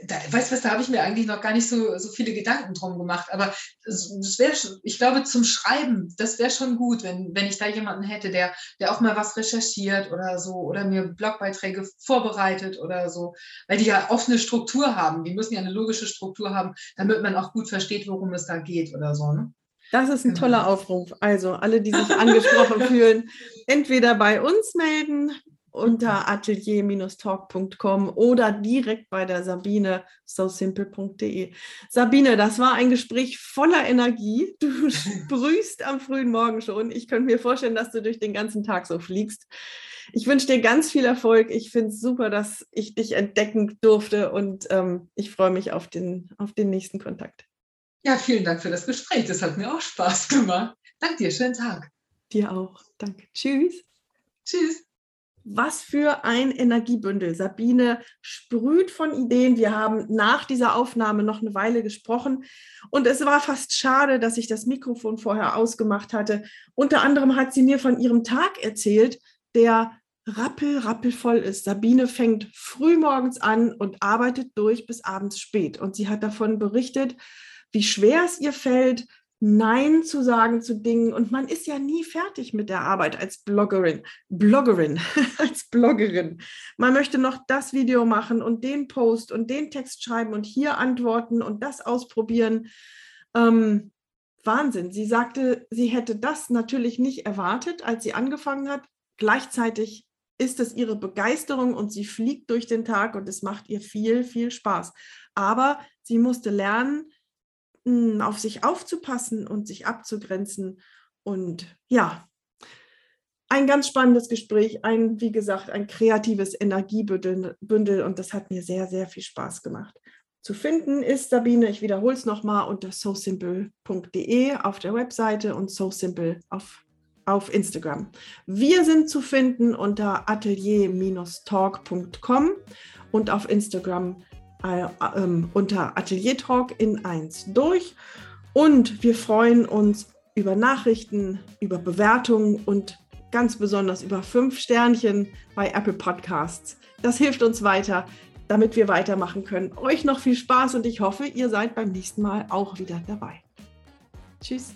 Speaker 2: da, weißt du was, da habe ich mir eigentlich noch gar nicht so, so viele Gedanken drum gemacht. Aber das wäre, ich glaube, zum Schreiben, das wäre schon gut, wenn, wenn ich da jemanden hätte, der, der auch mal was recherchiert oder so oder mir Blogbeiträge vorbereitet oder so, weil die ja offene Struktur haben. Die müssen ja eine logische Struktur haben, damit man auch gut versteht, worum es da geht oder so. Ne?
Speaker 1: Das ist ein genau. toller Aufruf. Also alle, die sich angesprochen [laughs] fühlen, entweder bei uns melden unter atelier-talk.com oder direkt bei der Sabine sosimple.de. Sabine, das war ein Gespräch voller Energie. Du [laughs] sprühst am frühen Morgen schon. Ich könnte mir vorstellen, dass du durch den ganzen Tag so fliegst. Ich wünsche dir ganz viel Erfolg. Ich finde es super, dass ich dich entdecken durfte und ähm, ich freue mich auf den, auf den nächsten Kontakt.
Speaker 2: Ja, vielen Dank für das Gespräch. Das hat mir auch Spaß gemacht. Danke dir. Schönen Tag.
Speaker 1: Dir auch. Danke. Tschüss.
Speaker 2: Tschüss.
Speaker 1: Was für ein Energiebündel. Sabine sprüht von Ideen. Wir haben nach dieser Aufnahme noch eine Weile gesprochen und es war fast schade, dass ich das Mikrofon vorher ausgemacht hatte. Unter anderem hat sie mir von ihrem Tag erzählt, der rappel, rappelvoll ist. Sabine fängt früh morgens an und arbeitet durch bis abends spät. Und sie hat davon berichtet, wie schwer es ihr fällt, Nein zu sagen zu Dingen. Und man ist ja nie fertig mit der Arbeit als Bloggerin. Bloggerin, [laughs] als Bloggerin. Man möchte noch das Video machen und den Post und den Text schreiben und hier antworten und das ausprobieren. Ähm, Wahnsinn. Sie sagte, sie hätte das natürlich nicht erwartet, als sie angefangen hat. Gleichzeitig ist es ihre Begeisterung und sie fliegt durch den Tag und es macht ihr viel, viel Spaß. Aber sie musste lernen, auf sich aufzupassen und sich abzugrenzen. Und ja, ein ganz spannendes Gespräch, ein, wie gesagt, ein kreatives Energiebündel und das hat mir sehr, sehr viel Spaß gemacht. Zu finden ist Sabine, ich wiederhole es nochmal, unter sosimple.de auf der Webseite und sosimple auf, auf Instagram. Wir sind zu finden unter atelier-talk.com und auf Instagram äh, äh, unter Atelier Talk in 1 durch. Und wir freuen uns über Nachrichten, über Bewertungen und ganz besonders über fünf Sternchen bei Apple Podcasts. Das hilft uns weiter, damit wir weitermachen können. Euch noch viel Spaß und ich hoffe, ihr seid beim nächsten Mal auch wieder dabei. Tschüss.